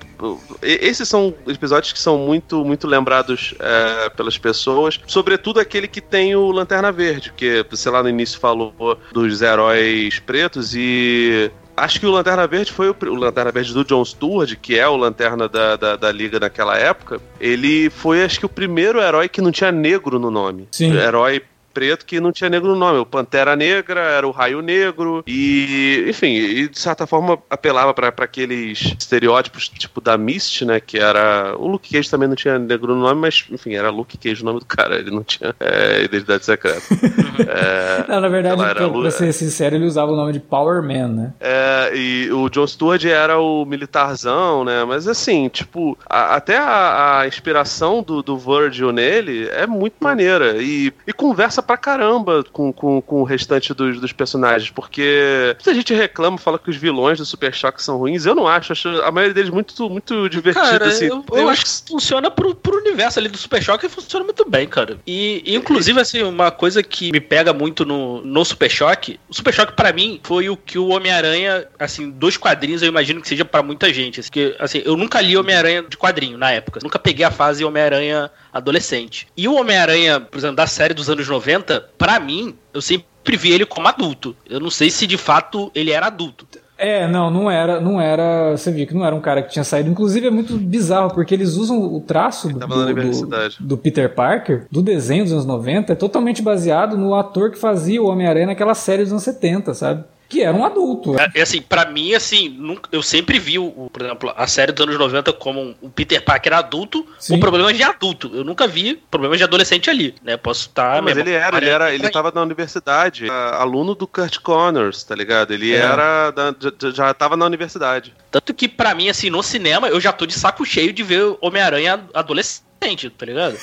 Esses são episódios que são muito, muito lembrados é, pelas pessoas, sobretudo aquele que tem o Lanterna Verde, que você lá no início falou dos heróis pretos e Acho que o Lanterna Verde foi o, o, Lanterna Verde do John Stewart, que é o Lanterna da, da, da, Liga naquela época. Ele foi, acho que, o primeiro herói que não tinha negro no nome. Sim. Herói preto que não tinha negro no nome. O Pantera Negra era o Raio Negro e, enfim, e de certa forma apelava para aqueles estereótipos tipo da Mist, né? Que era. O Luke Cage também não tinha negro no nome, mas, enfim, era Luke Cage o nome do cara. Ele não tinha é, identidade secreta. *laughs* é, não, na verdade, pra, pra ser sincero, ele usava o nome de Power Man, né? É, e o John Stewart era o militarzão, né? Mas assim, tipo, a, até a, a, inspiração do, do Virgil nele é muito maneira e, e conversa pra caramba com, com, com o restante dos, dos personagens, porque muita gente reclama, fala que os vilões do Super Choque são ruins. Eu não acho, acho a maioria deles muito, muito divertido. Cara, assim. eu, eu acho que funciona pro, pro universo ali do Super Choque e funciona muito bem, cara. E, e, inclusive, assim, uma coisa que me pega muito no, no Super Choque, o Super Choque para mim foi o que o Homem-Aranha, assim, dois quadrinhos eu imagino que seja para muita gente. Assim, que, assim, eu nunca li Homem-Aranha de quadrinho na época. Nunca peguei a fase Homem-Aranha adolescente. E o Homem-Aranha, por exemplo, da série dos anos 90, para mim, eu sempre vi ele como adulto. Eu não sei se de fato ele era adulto. É, não, não era, não era. Você viu que não era um cara que tinha saído. Inclusive é muito bizarro, porque eles usam o traço do, do, do, Peter Parker, do desenho dos anos 90, é totalmente baseado no ator que fazia o Homem-Aranha naquela série dos anos 70, sabe? Que era um adulto. É, assim, para mim, assim, nunca, eu sempre vi, o, por exemplo, a série dos anos 90 como um Peter Parker adulto Sim. com problemas de adulto. Eu nunca vi problemas de adolescente ali, né? Posso estar. mas ele era, ele era, ele tava na universidade, aluno do Kurt Connors, tá ligado? Ele é. era, da, já, já tava na universidade. Tanto que para mim, assim, no cinema, eu já tô de saco cheio de ver Homem-Aranha adolescente tá ligado?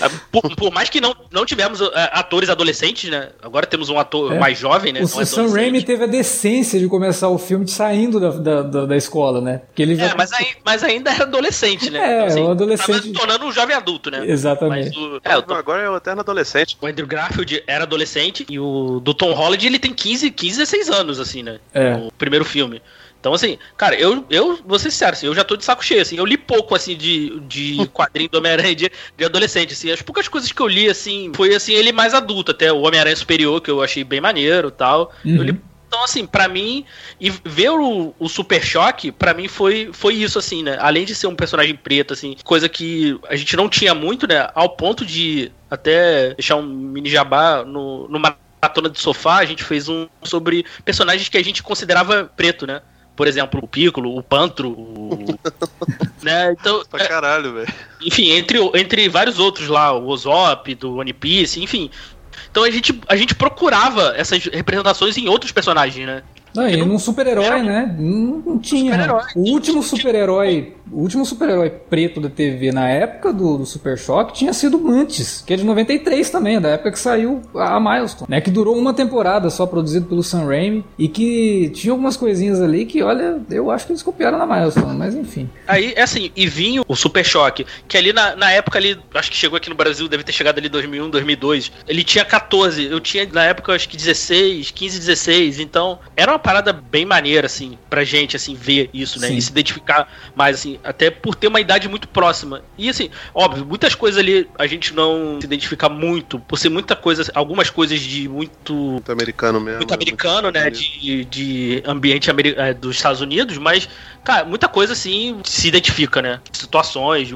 É, *laughs* por, por, mais que não, não tivemos uh, atores adolescentes, né? Agora temos um ator é. mais jovem, né? O é Sam Raimi teve a decência de começar o filme saindo da, da, da, da escola, né? Porque ele é, mas, aí, mas ainda era adolescente, né? *laughs* É, então, assim, um adolescente. se tornando um jovem adulto, né? Exatamente. O, é, tô... Agora é o eterno adolescente. O Andrew Garfield era adolescente e o do Tom Holland ele tem 15, 15 16 anos, assim, né? É. O primeiro filme. Então, assim, cara, eu, eu vou ser sincero, assim, eu já tô de saco cheio, assim, eu li pouco, assim, de, de *laughs* quadrinho do Homem-Aranha de, de, adolescente, assim, as poucas coisas que eu li, assim, foi, assim, ele mais adulto, até o Homem-Aranha Superior, que eu achei bem maneiro tal, uhum. eu li então, assim, para mim, e ver o, o Super Choque, para mim foi, foi isso, assim, né? Além de ser um personagem preto, assim, coisa que a gente não tinha muito, né? Ao ponto de até deixar um mini jabá no, no Maratona de Sofá, a gente fez um sobre personagens que a gente considerava preto, né? Por exemplo, o Piccolo, o Pantro, o... *laughs* né? Então, pra é, caralho, velho. Enfim, entre, entre vários outros lá, o Ozop, do One Piece, enfim. Então a gente, a gente procurava essas representações em outros personagens, né? Não, e num super-herói, né? Não, não tinha. Super né? O último super-herói o último super-herói preto da TV na época do, do, Super Choque tinha sido Mantis, que é de 93 também, da época que saiu a Milestone, né? Que durou uma temporada só produzido pelo Sam Raimi e que tinha algumas coisinhas ali que, olha, eu acho que eles copiaram na Milestone, mas enfim. Aí, é assim, e vinha o Super Choque, que ali na, na época ali, acho que chegou aqui no Brasil, deve ter chegado ali 2001, 2002, ele tinha 14, eu tinha na época acho que 16, 15, 16, então era uma parada bem maneira, assim, pra gente, assim, ver isso, né? Sim. E se identificar mais, assim, até por ter uma idade muito próxima. E assim, óbvio, muitas coisas ali a gente não se identifica muito, por ser muita coisa, algumas coisas de muito. Muito americano mesmo. Muito americano, muito né? De, de ambiente é, dos Estados Unidos, mas, cara, muita coisa assim se identifica, né? Situações,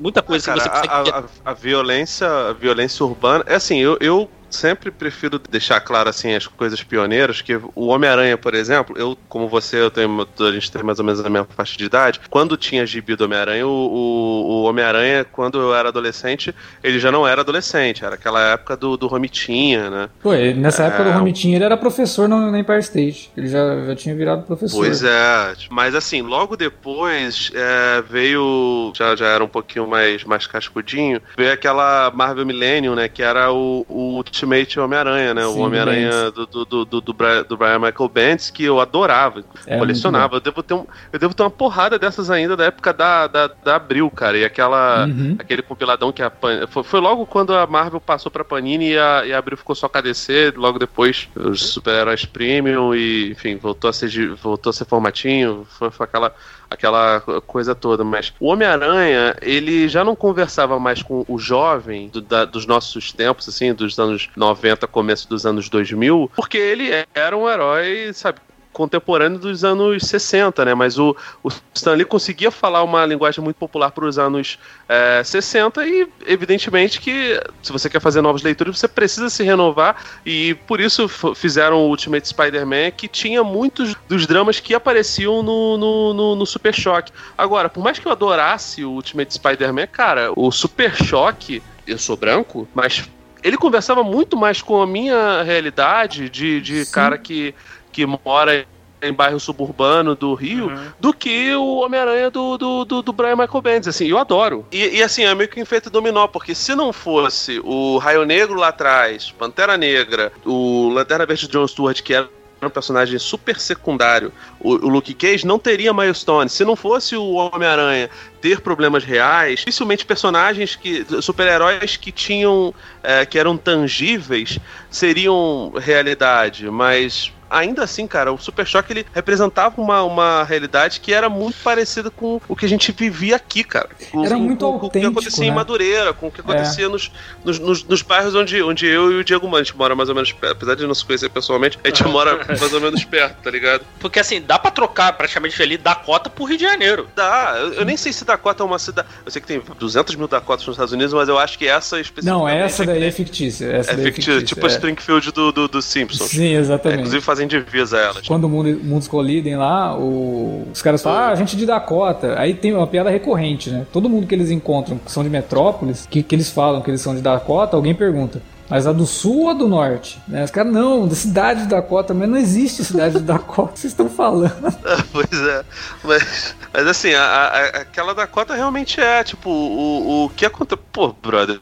muita coisa ah, cara, você consegue. A, a, a, violência, a violência urbana. É assim, eu, eu sempre prefiro deixar claro assim as coisas pioneiras, que o Homem-Aranha, por exemplo, eu, como você, eu tenho, a gente tem mais ou menos a mesma faixa de idade, quando tinha gibi do Homem-Aranha, o, o, o Homem-Aranha, quando eu era adolescente, ele já não era adolescente, era aquela época do, do Romitinha, né? Pô, nessa é... época do Romitinha ele era professor no, na Empire State, ele já, já tinha virado professor. Pois é, mas assim, logo depois é, veio, já, já era um pouquinho mais, mais cascudinho, veio aquela Marvel Millennium, né, que era o, o Ultimate Homem-Aranha, né? O Homem-Aranha do, do, do, do, do, Brian Michael Bendis, que eu adorava, é, colecionava. Eu devo, ter um, eu devo ter uma porrada dessas ainda da época da, da, da Abril, cara. E aquela, uhum. aquele compiladão que a Pan... foi, foi logo quando a Marvel passou pra Panini e a, e a Abril ficou só KDC, logo depois os super-heróis premium e, enfim, voltou a ser, voltou a ser formatinho. Foi, foi aquela aquela coisa toda. Mas o Homem-Aranha, ele já não conversava mais com o jovem do, da, dos nossos tempos, assim, dos anos 90, começo dos anos 2000, porque ele era um herói, sabe, contemporâneo dos anos 60, né? Mas o, o Stanley conseguia falar uma linguagem muito popular para os anos é, 60 e, evidentemente, que se você quer fazer novas leituras, você precisa se renovar e por isso fizeram o Ultimate Spider-Man, que tinha muitos dos dramas que apareciam no, no, no, no Super Choque. Agora, por mais que eu adorasse o Ultimate Spider-Man, cara, o Super Choque, eu sou branco, mas ele conversava muito mais com a minha realidade de, de cara que que mora em bairro suburbano do Rio uhum. do que o Homem-Aranha do, do, do, do, Brian Michael Bendis, assim, eu adoro. E, e, assim, é meio que um efeito dominó, porque se não fosse o Raio Negro lá atrás, Pantera Negra, o Lanterna Verde John Stewart, que era um personagem super secundário, o, o Luke Cage não teria Milestone. Se não fosse o Homem-Aranha ter problemas reais, dificilmente personagens que. super-heróis que tinham. É, que eram tangíveis seriam realidade, mas ainda assim, cara, o Super Choque ele representava uma, uma realidade que era muito parecida com o que a gente vivia aqui, cara. Com, era muito com, com, o que acontecia né? em Madureira, com o que acontecia é. nos, nos, nos, nos, bairros onde, onde eu e o Diego Mano, a gente mora mais ou menos perto. Apesar de não se conhecer pessoalmente, a gente *laughs* mora mais ou menos perto, tá ligado? Porque assim, dá pra trocar praticamente ali Dakota por Rio de Janeiro. Dá. Eu, eu nem sei se Dakota é uma cidade. Eu sei que tem 200 mil Dakotas nos Estados Unidos, mas eu acho que essa especificamente. Não, essa daí é fictícia. Essa é, é fictícia, tipo é. Springfield do, do, do Simpsons. Sim, exatamente. É, inclusive fazem divisa elas. Quando o mundo, mundos colidem lá, o... os caras falam, ah, a gente de Dakota. Aí tem uma piada recorrente, né? Todo mundo que eles encontram que são de metrópolis, que, que eles falam que eles são de Dakota, alguém pergunta. Mas a do sul ou a do norte? Né? Os caras, não, da cidade de Dakota, mas não existe cidade de *laughs* Dakota, vocês estão falando. *laughs* pois é, mas, mas assim, a, a, aquela Dakota realmente é, tipo, o, o que acontece. Pô, brother,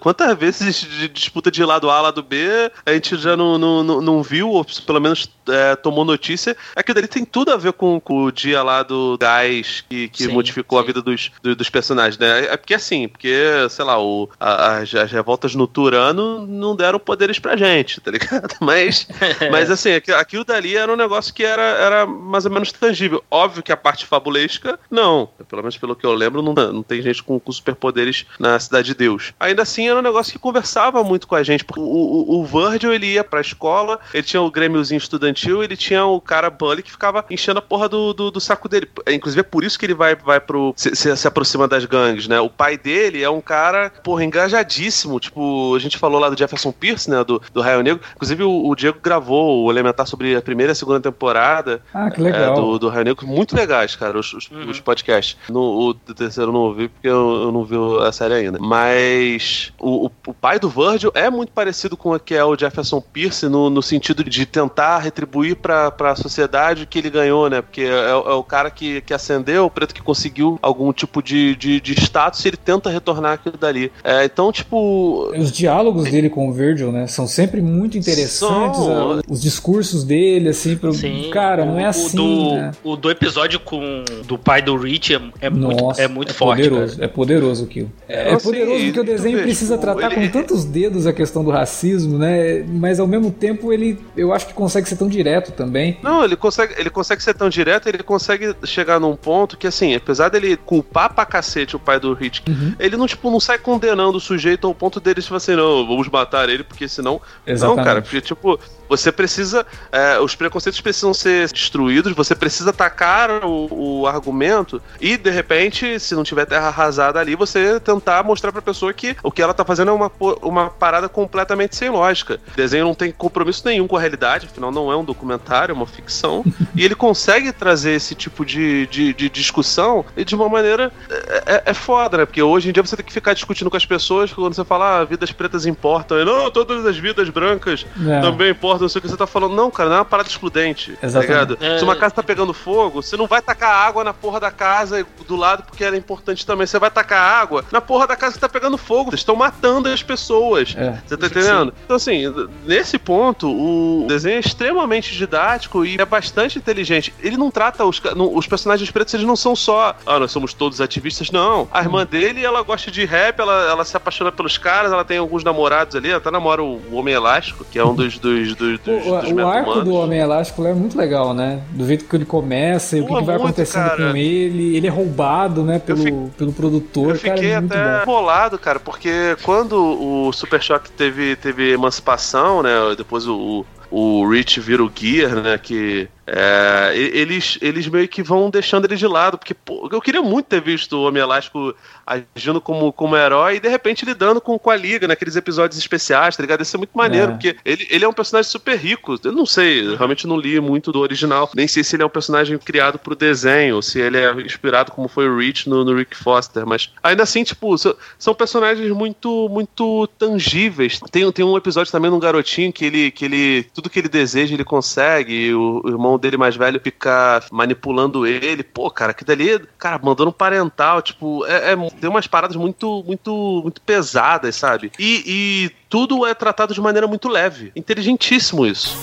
Quantas vezes de disputa de lado A, lado B, a gente já não, não, não viu, ou pelo menos é, tomou notícia. Aquilo dali tem tudo a ver com, com o dia lá do gás que, que sim, modificou sim. a vida dos, do, dos personagens, né? É porque assim, porque, sei lá, o, a, as, as, revoltas no Turano não deram poderes pra gente, tá ligado? *laughs* Mas, *laughs* mas assim, aquilo dali era um negócio que era, era mais ou menos tangível. Óbvio que a parte fabulesca, não. Pelo menos pelo que eu lembro, não, não tem gente com, com superpoderes na Cidade de Deus ainda assim era um negócio que conversava muito com a gente. Porque o, o, o Virgil, ele ia pra escola, ele tinha o grêmiozinho estudantil, ele tinha o cara Bully que ficava enchendo a porra do, do, do saco dele. Inclusive é por isso que ele vai, vai pro. Se, se, se, aproxima das gangues, né? O pai dele é um cara, porra, engajadíssimo. Tipo, a gente falou lá do Jefferson Pierce, né? Do, do Raio Negro. Inclusive o, o Diego gravou o Elementar sobre a primeira e a segunda temporada. Ah, que legal. É, do, do Raio Negro. Muito legais, cara, os, os, uhum. os podcasts. No, o terceiro eu não ouvi porque eu, eu não vi a série ainda. Mas mas o, o, pai do Virgil é muito parecido com o que é o Jefferson Pierce no, no sentido de tentar retribuir para a sociedade o que ele ganhou, né? Porque é, é, o cara que, que ascendeu, o preto que conseguiu algum tipo de, de, de status e ele tenta retornar aquilo dali. É, então, tipo. Os diálogos dele com o Virgil, né? São sempre muito interessantes. São... Os discursos dele, assim, pro... Sim, cara, não é assim. O do, né? o do episódio com do pai do Rich é, é Nossa, muito, é muito é forte. Poderoso, é poderoso aquilo. É, é poderoso porque o desenho desenho precisa tratar ele... com tantos dedos a questão do racismo, né? Mas ao mesmo tempo ele, eu acho que consegue ser tão direto também. Não, ele consegue, ele consegue ser tão direto, ele consegue chegar num ponto que assim, apesar dele culpar pra cacete o pai do Rich, uhum. ele não tipo não sai condenando o sujeito ao ponto dele tipo assim, não, vamos matar ele porque senão, Exatamente. não, cara, porque tipo você precisa. É, os preconceitos precisam ser destruídos, você precisa atacar o, o, argumento e, de repente, se não tiver terra arrasada ali, você tentar mostrar pra pessoa que o que ela tá fazendo é uma, uma parada completamente sem lógica. O desenho não tem compromisso nenhum com a realidade, afinal, não é um documentário, é uma ficção. *laughs* e ele consegue trazer esse tipo de, de, de discussão e de uma maneira. É, é, é, foda, né? Porque hoje em dia você tem que ficar discutindo com as pessoas quando você fala, ah, vidas pretas importam. E, não, todas as vidas brancas é. também importam não sei o que você tá falando. Não, cara, não é uma parada excludente. Tá Exatamente. Tá é... Se uma casa tá pegando fogo, você não vai tacar água na porra da casa do lado porque ela é importante também. Você vai tacar água na porra da casa que tá pegando fogo. Vocês estão matando as pessoas. É. Você tá entendendo? Sim. Então, assim, nesse ponto, o desenho é extremamente didático e é bastante inteligente. Ele não trata os, os personagens pretos, eles não são só, ah, nós somos todos ativistas. Não. A irmã dele, ela gosta de rap, ela, ela se apaixona pelos caras, ela tem alguns namorados ali, ela até namora o Homem Elástico, que é um dos, dos, dos, dos, o, dos o arco do Homem Elástico é muito legal, né? Do jeito que ele começa e o que, que vai muito, acontecendo cara. com ele. Ele é roubado, né, pelo, pelo produtor. Eu fiquei cara, é até bolado, cara, porque quando o Super Choque teve, teve emancipação, né? Depois o, o Rich vira o Gear, né? Que é, eles, eles meio que vão deixando ele de lado, porque pô, eu queria muito ter visto o Homem Elástico agindo como, como herói e de repente lidando com, com a Liga naqueles episódios especiais, tá ligado? Ia ser muito maneiro, é. porque ele, ele é um personagem super rico. Eu não sei, eu realmente não li muito do original, nem sei se ele é um personagem criado pro desenho, se ele é inspirado como foi o Rich no, no Rick Foster, mas ainda assim, tipo, são personagens muito muito tangíveis. Tem, tem um episódio também num garotinho que ele, que ele tudo que ele deseja ele consegue, o, o irmão irmão dele mais velho fica manipulando ele. Pô, cara, que dali, cara, mandando um parental, tipo, é, é, tem umas paradas muito, muito, muito pesadas, sabe? E, e tudo é tratado de maneira muito leve. Inteligentíssimo isso.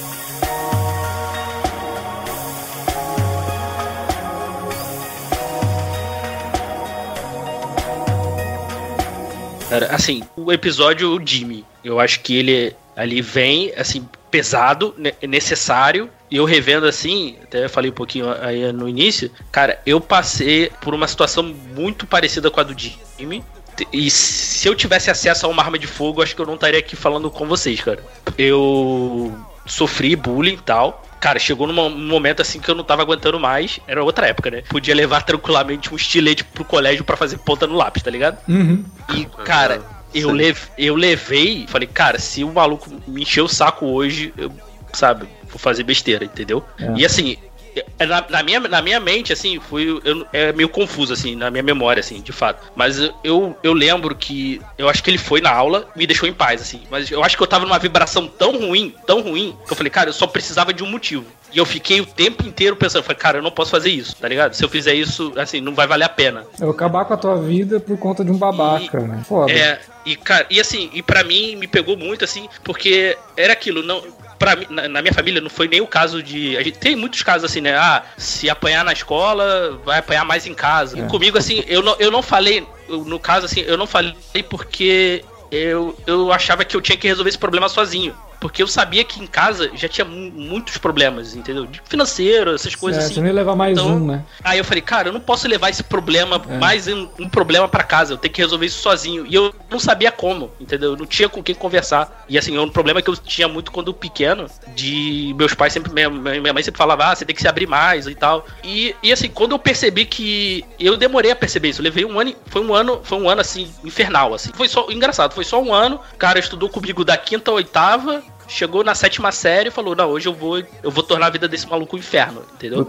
Cara, assim, o episódio o Jimmy, eu acho que ele ali vem, assim, pesado, necessário. E eu revendo assim, até falei um pouquinho aí no início, cara, eu passei por uma situação muito parecida com a do Jimmy. E se eu tivesse acesso a uma arma de fogo, acho que eu não estaria aqui falando com vocês, cara. Eu sofri bullying e tal. Cara, chegou num momento assim que eu não tava aguentando mais. Era outra época, né? Podia levar tranquilamente um estilete pro colégio para fazer ponta no lápis, tá ligado? Uhum. E, cara, eu, lev eu levei. Falei, cara, se o maluco me encher o saco hoje, eu, sabe, vou fazer besteira, entendeu? É. E assim, é, na, na, minha, na minha mente, assim, foi. Eu, é meio confuso, assim, na minha memória, assim, de fato. Mas eu, eu lembro que. Eu acho que ele foi na aula me deixou em paz, assim. Mas eu acho que eu tava numa vibração tão ruim, tão ruim, que eu falei, cara, eu só precisava de um motivo. E eu fiquei o tempo inteiro pensando, falei, cara, eu não posso fazer isso, tá ligado? Se eu fizer isso, assim, não vai valer a pena. Eu acabar com a tua vida por conta de um babaca, e, né? Foda. É, e, cara, e assim, e para mim me pegou muito, assim, porque era aquilo, não pra, na, na, minha família não foi nem o caso de. A gente tem muitos casos assim, né? Ah, se apanhar na escola, vai apanhar mais em casa. É. E comigo, assim, eu não, eu não falei. No caso, assim, eu não falei porque eu, eu achava que eu tinha que resolver esse problema sozinho. Porque eu sabia que em casa já tinha muitos problemas, entendeu? De financeiro, essas coisas assim. Você ia levar mais então, um, né? Aí eu falei, cara, eu não posso levar esse problema, é. mais um, um problema para casa. Eu tenho que resolver isso sozinho. E eu não sabia como, entendeu? Eu não tinha com quem conversar. E assim, é um problema que eu tinha muito quando pequeno, de meus pais sempre, minha, minha mãe sempre falava, ah, você tem que se abrir mais e tal. E, e assim, quando eu percebi que. Eu demorei a perceber isso. Eu levei um ano. Foi um ano, foi um ano assim, infernal, assim. Foi só. Engraçado, foi só um ano. O cara estudou comigo da quinta a oitava chegou na sétima série e falou: Não, hoje eu vou, eu vou tornar a vida desse maluco um inferno, entendeu?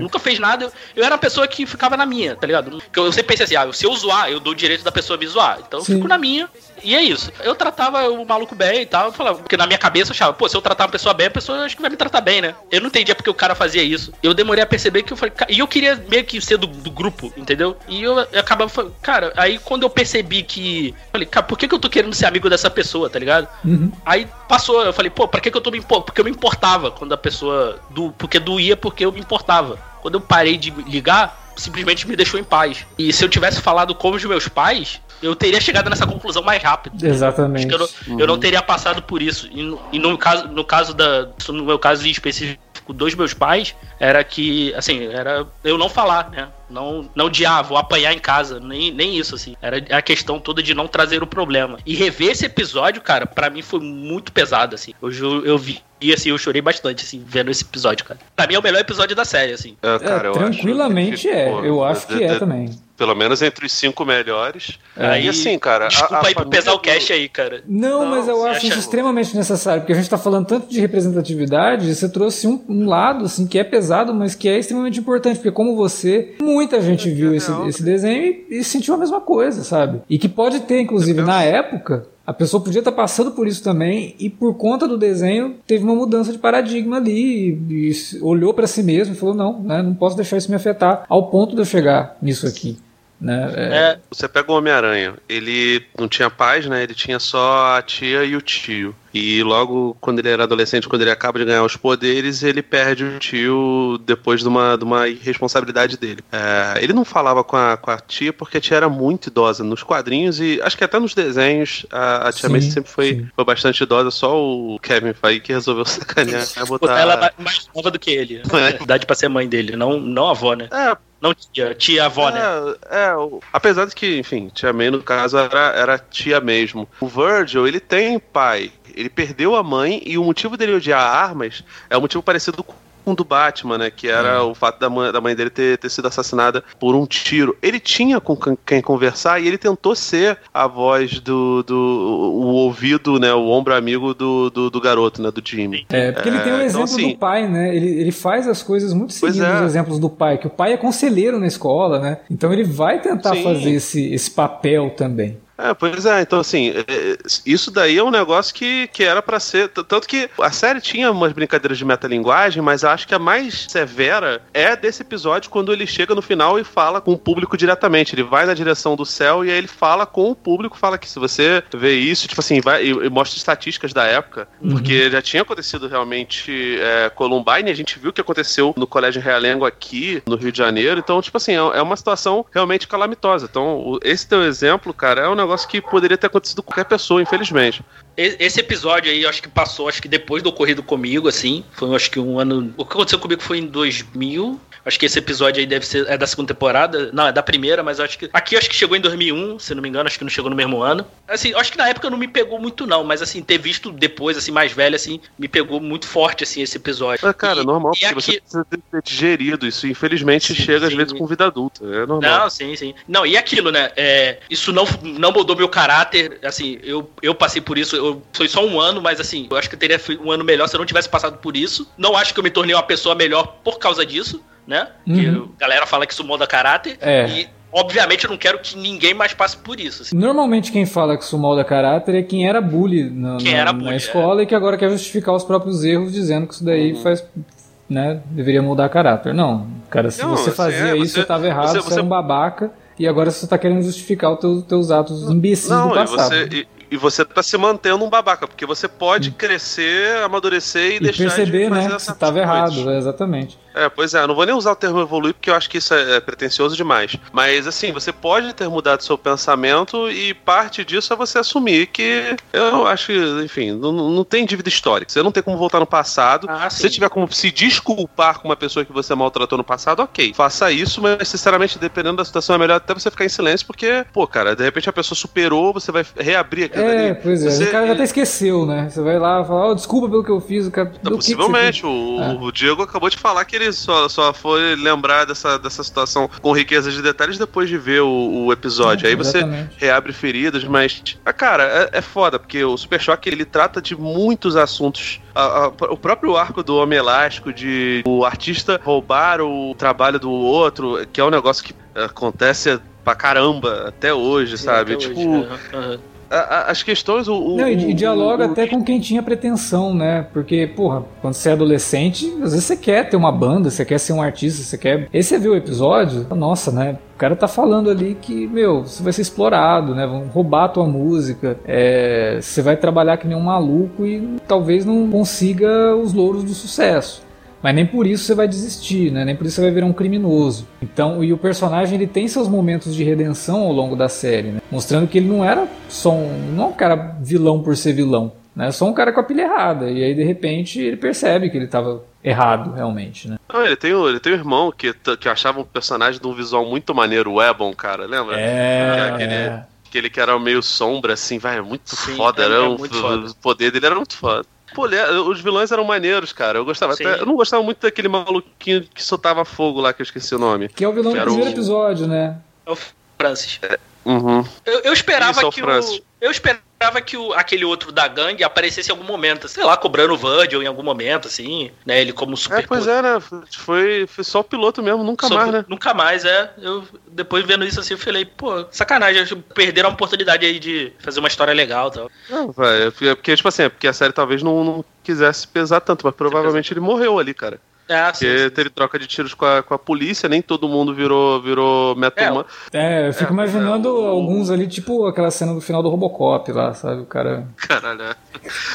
Nunca fez nada. Eu, eu, era uma pessoa que ficava na minha, tá ligado? Eu, eu sempre pensei assim: ah, se eu zoar, eu dou o direito da pessoa me zoar. Então Sim. eu fico na minha. E é isso. Eu tratava o maluco bem e tal. Eu falava, porque na minha cabeça eu achava, pô, se eu tratar uma pessoa bem, a pessoa acho que vai me tratar bem, né? Eu não entendia porque o cara fazia isso. Eu demorei a perceber que eu falei, e eu queria meio que ser do, do grupo, entendeu? E eu, eu acabava, cara, aí quando eu percebi que. Falei, cara, por que, que eu tô querendo ser amigo dessa pessoa, tá ligado? Uhum. Aí passou, eu falei, pô, pra que, que eu tô me importando? Porque eu me importava quando a pessoa. Do, porque doía porque eu me importava. Quando eu parei de ligar, simplesmente me deixou em paz. E se eu tivesse falado como os meus pais, eu teria chegado nessa conclusão mais rápido. Exatamente. Eu não, uhum. eu não, teria passado por isso. E, no, e no caso, no caso da, no meu caso em específico dos meus pais, era que, assim, era eu não falar, né? Não, não de, ah, vou apanhar em casa, nem, nem isso, assim. Era a questão toda de não trazer o problema. E rever esse episódio, cara, para mim foi muito pesado, assim. Eu, eu vi e assim, eu chorei bastante, assim, vendo esse episódio, cara. Pra mim é o melhor episódio da série, assim. É, cara, é, tranquilamente acho, é. Pô, eu acho que é também. Pelo menos entre os cinco melhores. É. E assim, cara. Desculpa a, a aí por pesar o cash aí, cara. Não, não mas eu acho isso extremamente necessário, porque a gente tá falando tanto de representatividade, você trouxe um, um, lado, assim, que é pesado, mas que é extremamente importante, porque como você, muita gente viu esse, esse desenho e, e sentiu a mesma coisa, sabe? E que pode ter, inclusive, na época, a pessoa podia estar passando por isso também e por conta do desenho teve uma mudança de paradigma ali e, e olhou para si mesmo e falou não, né, não posso deixar isso me afetar ao ponto de eu chegar nisso aqui. Né? É... É, você pega o Homem-Aranha, ele não tinha pais, né? Ele tinha só a tia e o tio. E logo quando ele era adolescente, quando ele acaba de ganhar os poderes, ele perde o tio depois de uma, de uma irresponsabilidade dele. É, ele não falava com a, com a tia porque a tia era muito idosa nos quadrinhos e acho que até nos desenhos a, a tia May sempre foi, foi bastante idosa, só o Kevin Feige que resolveu *laughs* sacanear. Botar... Ela é mais nova do que ele. É. Idade pra ser mãe dele, não, não a avó, né? É, não tia, tia avó, é, né? É, apesar de que, enfim, tia May no caso era, era tia mesmo. O Virgil, ele tem pai. Ele perdeu a mãe e o motivo dele odiar armas é um motivo parecido com com do Batman, né? Que era hum. o fato da mãe, da mãe dele ter, ter sido assassinada por um tiro. Ele tinha com quem conversar e ele tentou ser a voz do. do o ouvido, né? O ombro amigo do, do, do garoto, né? Do Jimmy. É, porque ele tem o um é, então, exemplo então, assim, do pai, né? Ele, ele faz as coisas muito seguindo é. os exemplos do pai, que o pai é conselheiro na escola, né? Então ele vai tentar Sim. fazer esse, esse papel também. É, pois é, então assim, é, é, isso daí é um negócio que, que era para ser. Tanto que a série tinha umas brincadeiras de metalinguagem, mas acho que a mais severa é desse episódio quando ele chega no final e fala com o público diretamente. Ele vai na direção do céu e aí ele fala com o público, fala que se você vê isso, tipo assim, vai e, e mostra estatísticas da época, uhum. porque já tinha acontecido realmente é, Columbine, a gente viu o que aconteceu no Colégio Realengo aqui no Rio de Janeiro, então, tipo assim, é, é uma situação realmente calamitosa. Então, esse teu exemplo, cara, é um negócio que poderia ter acontecido com qualquer pessoa, infelizmente. Esse episódio aí, acho que passou, acho que depois do ocorrido comigo, assim. Foi, acho que um ano. O que aconteceu comigo foi em 2000. Acho que esse episódio aí deve ser. É da segunda temporada. Não, é da primeira, mas acho que. Aqui acho que chegou em 2001, se não me engano. Acho que não chegou no mesmo ano. Assim, acho que na época não me pegou muito, não. Mas, assim, ter visto depois, assim, mais velho, assim, me pegou muito forte, assim, esse episódio. É, cara, e, normal, e porque aqui... você precisa ter digerido isso. Infelizmente, sim, chega sim. às vezes com vida adulta. É normal. Não, sim, sim. Não, e aquilo, né? É, isso não, não mudou meu caráter. Assim, eu, eu passei por isso. Eu, foi só um ano mas assim, eu acho que eu teria um ano melhor se eu não tivesse passado por isso. Não acho que eu me tornei uma pessoa melhor por causa disso, né? Uhum. a galera fala que isso molda caráter. É. E obviamente eu não quero que ninguém mais passe por isso. Assim. Normalmente quem fala que isso molda caráter é quem era bully na, quem na, era bully, na escola é. e que agora quer justificar os próprios erros dizendo que isso daí uhum. faz. Né, deveria mudar caráter. Não, cara, se não, você fazia é, isso, você estava errado, você, você, você, era um babaca, e agora você está querendo justificar os teus, teus atos imbecis não, do passado. E você, e você tá se mantendo um babaca, porque você pode crescer, amadurecer e, e deixar perceber, de fazer né, que estava errado, exatamente. É, pois é, não vou nem usar o termo evoluir porque eu acho que isso é, é pretencioso demais. Mas assim, você pode ter mudado seu pensamento e parte disso é você assumir que eu acho que, enfim, não, não tem dívida histórica. Você não tem como voltar no passado. Ah, se você tiver como se desculpar com uma pessoa que você maltratou no passado, ok. Faça isso, mas sinceramente, dependendo da situação, é melhor até você ficar em silêncio, porque, pô, cara, de repente a pessoa superou, você vai reabrir é, ali. Pois é, você... o cara até esqueceu, né? Você vai lá e fala, oh, desculpa pelo que eu fiz, o cara. Não, possivelmente, que que o, é. o Diego acabou de falar que ele só, só foi lembrar dessa, dessa situação com riqueza de detalhes depois de ver o, o episódio. Aí você reabre feridas, mas. Ah, cara, é, é foda, porque o Super Choque ele trata de muitos assuntos. A, a, o próprio arco do Homem Elástico, de o artista roubar o trabalho do outro, que é um negócio que acontece pra caramba até hoje, Sim, sabe? Até tipo. Hoje. Uhum as questões. O, Não, e, dialoga o, até com quem tinha pretensão, né? Porque, porra, quando você é adolescente, às vezes você quer ter uma banda, você quer ser um artista, você quer. Aí você vê o episódio, nossa, né? O cara tá falando ali que, meu, você vai ser explorado, né? Vão roubar a tua música, é... você vai trabalhar que nem um maluco e talvez não consiga os louros do sucesso. Mas nem por isso você vai desistir, né? Nem por isso você vai virar um criminoso. Então, e o personagem ele tem seus momentos de redenção ao longo da série, né? Mostrando que ele não era só um, não é um cara vilão por ser vilão, né? Só um cara com a pilha errada. E aí de repente ele percebe que ele estava errado realmente, né? Não, ele tem, ele tem um irmão que, que achava um personagem de um visual muito maneiro, o Ebon, cara, lembra? É. Aquele, é. Aquele que era meio sombra, assim, vai, é muito Sim, foda, era, um, muito foda. o poder dele era muito foda. Pô, os vilões eram maneiros, cara. Eu gostava. Até, eu não gostava muito daquele maluquinho que soltava fogo lá, que eu esqueci o nome. Que é o vilão do primeiro o... episódio, né? É o Francis. É, uhum. eu, eu, esperava Isso, que o. Eu esperava esperava que o, aquele outro da gangue aparecesse em algum momento, sei lá, cobrando o Virgil em algum momento, assim, né? Ele como super. É, pois é, né? Foi, foi só o piloto mesmo, nunca só, mais, né? Nunca mais, é. Eu, depois vendo isso assim, eu falei, pô, sacanagem, perderam a oportunidade aí de fazer uma história legal e tal. Não, velho, é porque, tipo assim, é porque a série talvez não, não quisesse pesar tanto, mas provavelmente ele morreu ali, cara. Sim, Porque sim. teve troca de tiros com a, com a polícia, nem todo mundo virou, virou meta É, é eu fico é, imaginando é, o... alguns ali, tipo aquela cena do final do Robocop lá, sabe? O cara. Caralho, é.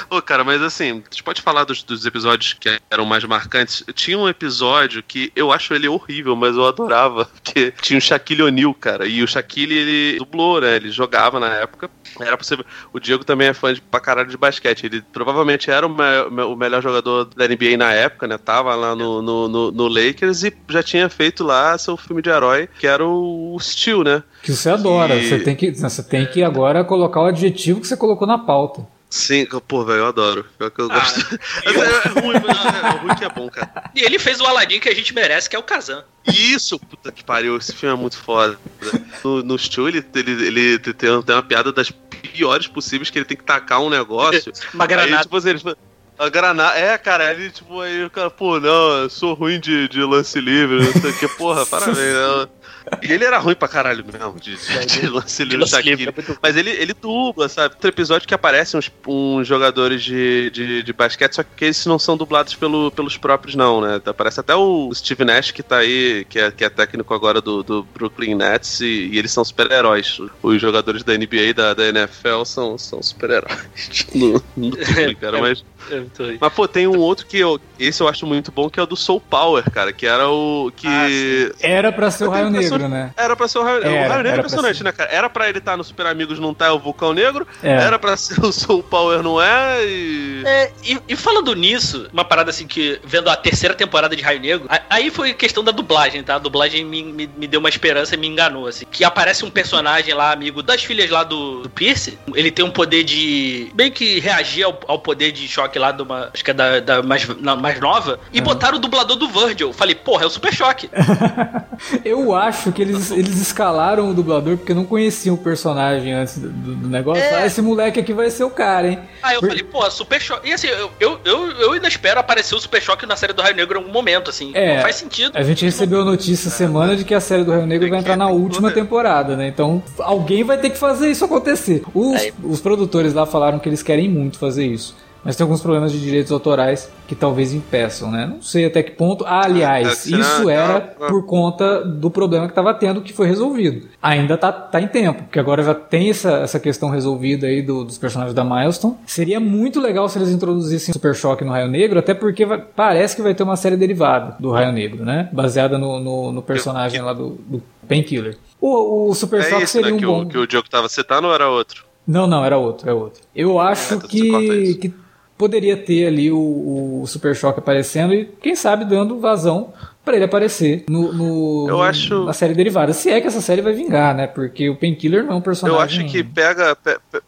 Ô, cara, mas assim, a gente pode falar dos, dos episódios que eram mais marcantes. Tinha um episódio que eu acho ele horrível, mas eu adorava, *laughs* que tinha o Shaquille O'Neal, cara. E o Shaquille, ele dublou, né? Ele jogava na época. Era possível. O Diego também é fã de, pra caralho de basquete. Ele provavelmente era o, me, o melhor jogador da NBA na época, né? Tava lá no, no, no, no, Lakers e já tinha feito lá seu filme de herói, que era o Steel, né? Que você adora. E... Você, tem que, você tem que agora colocar o adjetivo que você colocou na pauta. Sim, pô, velho, eu adoro. Pior que eu ah, gosto. Eu... é, ruim, mas é, é ruim que é bom, cara. E ele fez o Aladdin que a gente merece, que é o Kazan. Isso, puta que pariu, esse filme é muito foda. No, no Stu, ele, ele, ele tem, tem uma piada das piores possíveis, que ele tem que tacar um negócio. Uma granada. Aí, tipo, ele, A granada. É, cara, ele, tipo, aí o cara, pô, não, eu sou ruim de, de lance livre, não sei o que, porra, *laughs* parabéns. Né? E ele era ruim pra caralho mesmo, de, de, de lance livre Shaquille. É Mas ele, ele dubla, sabe? Tem episódio que aparecem uns, uns jogadores de, de, de, basquete, só que esses não são dublados pelo, pelos próprios, não, né? Aparece até o Steve Nash, que tá aí, que é, que é técnico agora do, do Brooklyn Nets, e, e eles são super-heróis. Os jogadores da NBA e da, da NFL são, são super-heróis. No, no cara, mas. É mas, pô, tem um outro que eu. Esse eu acho muito bom, que é o do Soul Power, cara. Que era o. Que. Ah, era pra ser o Raio Negro, né? Era pra ser o Raio Negro. O Raio Negro é impressionante, né, cara? Era pra ele estar tá no Super Amigos, não tá, é o Vulcão Negro. É. Era pra ser o Soul Power, não é? E... é e, e, falando nisso, uma parada assim que, vendo a terceira temporada de Raio Negro, aí foi questão da dublagem, tá? A dublagem me, me, me deu uma esperança e me enganou, assim. Que aparece um personagem lá, amigo das filhas lá do, do Pierce. Ele tem um poder de. meio que reagir ao, ao poder de choque lá de uma. Acho que é da, da mais, na, mais nova. E uhum. botaram o dublador do Virgil. Falei, porra, é o Super Choque. *laughs* Eu acho que eles, eles escalaram o dublador porque não conheciam o personagem antes do, do negócio. É. Ah, esse moleque aqui vai ser o cara, hein? Aí eu Por... falei, porra, Super Choque. E assim, eu, eu, eu, eu ainda espero aparecer o Super Choque na série do Raio Negro em algum momento, assim. É, não faz sentido. A gente recebeu notícia é. semana de que a série do Raio Negro vai entrar na última temporada, né? Então alguém vai ter que fazer isso acontecer. Os, os produtores lá falaram que eles querem muito fazer isso mas tem alguns problemas de direitos autorais que talvez impeçam, né? Não sei até que ponto. Ah, aliás, é, isso era por conta do problema que estava tendo que foi resolvido. Ainda tá, tá em tempo, porque agora já tem essa, essa questão resolvida aí do, dos personagens da Milestone. Seria muito legal se eles introduzissem Super Choque no Raio Negro, até porque vai, parece que vai ter uma série derivada do Raio Negro, né? Baseada no, no, no personagem lá do, do Painkiller. O, o Super é Choque seria né, um que bom. O, que o Diogo tava citando ou era outro? Não, não, era outro, é outro. Eu acho é, que, que poderia ter ali o, o Super Choque aparecendo e, quem sabe, dando vazão para ele aparecer no, no eu acho... na série derivada. Se é que essa série vai vingar, né? Porque o Painkiller não é um personagem. Eu acho que pega. Pe, pe,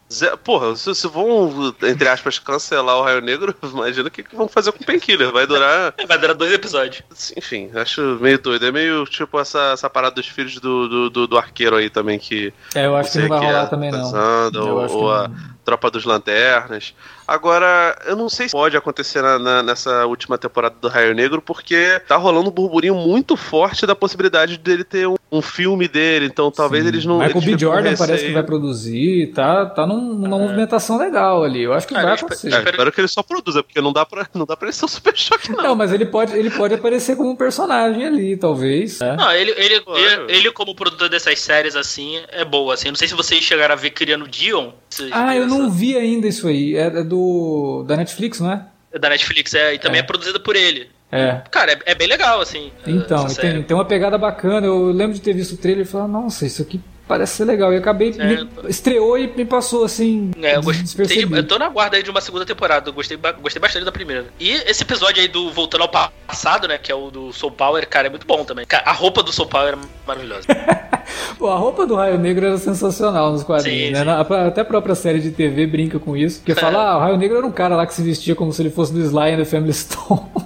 porra, se, se, vão, entre aspas, cancelar o Raio Negro, *laughs* imagina o que, que vão fazer com o Painkiller. Vai durar. *laughs* vai durar dois episódios. Enfim, acho meio doido. É meio tipo essa, essa parada dos filhos do, do, do, do arqueiro aí também que. É, eu acho que não vai rolar é também, não. Ou, ou a Tropa dos Lanternas. Agora, eu não sei se pode acontecer na, na, nessa última temporada do Raio Negro, porque tá rolando um burburinho muito forte da possibilidade dele ter um, um filme dele, então talvez Sim. eles não. Michael B. Jordan parece que vai produzir, tá, tá num, numa é. movimentação legal ali. Eu acho que vai acontecer. É, espero que ele só produza, porque não dá pra, *laughs* não dá pra ele ser um super choque, não. Não, mas ele pode, ele pode aparecer como um personagem ali, talvez. É. Não, ele, ele, ele, ele, como produtor dessas séries, assim, é boa. Assim. Eu não sei se vocês chegaram a ver criando Dion. Ah, eu não vi ainda isso aí. É, é do. da Netflix, não é? é da Netflix, é, e também é, é produzida por ele. É. Cara, é, é bem legal, assim. Então, tem, tem uma pegada bacana. Eu lembro de ter visto o trailer e falar, nossa, isso aqui parece ser legal. E acabei. É, me, estreou e me passou assim. É, eu, gostei, eu tô na guarda aí de uma segunda temporada. Eu gostei, gostei bastante da primeira. E esse episódio aí do Voltando ao Passado, né? Que é o do Soul Power, cara, é muito bom também. a roupa do Soul Power é maravilhosa. *laughs* Pô, a roupa do Raio Negro era sensacional nos quadrinhos, sim, né? Sim. até a própria série de TV brinca com isso. Porque fala, *laughs* ah, o Raio Negro era um cara lá que se vestia como se ele fosse do Sly and the Family Stone.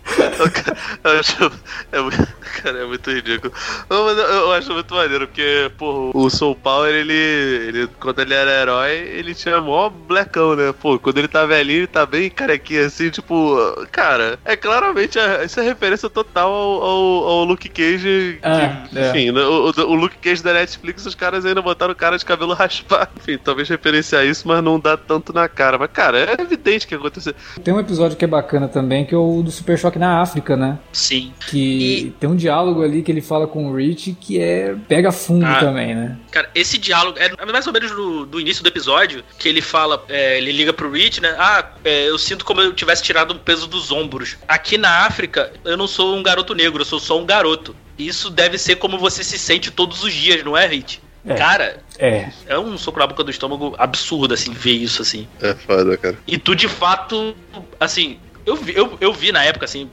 eu acho, é, *laughs* cara, é muito ridículo. Mas eu, eu, acho muito maneiro, porque, pô, o Soul Power, ele, ele, quando ele era herói, ele tinha mó blecão, né? Pô, quando ele tá velhinho, ele tá bem carequinha, assim, tipo, cara, é claramente, a, isso é referência total ao, ao, ao Luke Cage. Ah, que, é. Enfim, né, o, o, Luke Cage da Netflix, os caras ainda botaram o cara de cabelo *laughs* raspado. Enfim, talvez referenciar isso, mas não dá tanto na cara. Mas, cara, é evidente que aconteceu. Tem um episódio que é bacana também, que é o do Super Choque na África, né? Sim. Que e... tem um diálogo ali que ele fala com o Rich que é pega fundo ah, também, né? Cara, esse diálogo é mais ou menos do, do início do episódio que ele fala, é, ele liga pro Rich, né? Ah, é, eu sinto como eu tivesse tirado um peso dos ombros. Aqui na África, eu não sou um garoto negro, eu sou só um garoto. Isso deve ser como você se sente todos os dias, não é, Rich? É. Cara, é. é um soco na boca do estômago absurdo, assim, ver isso, assim. É foda, cara. E tu, de fato, assim, eu vi, eu, eu vi na época, assim,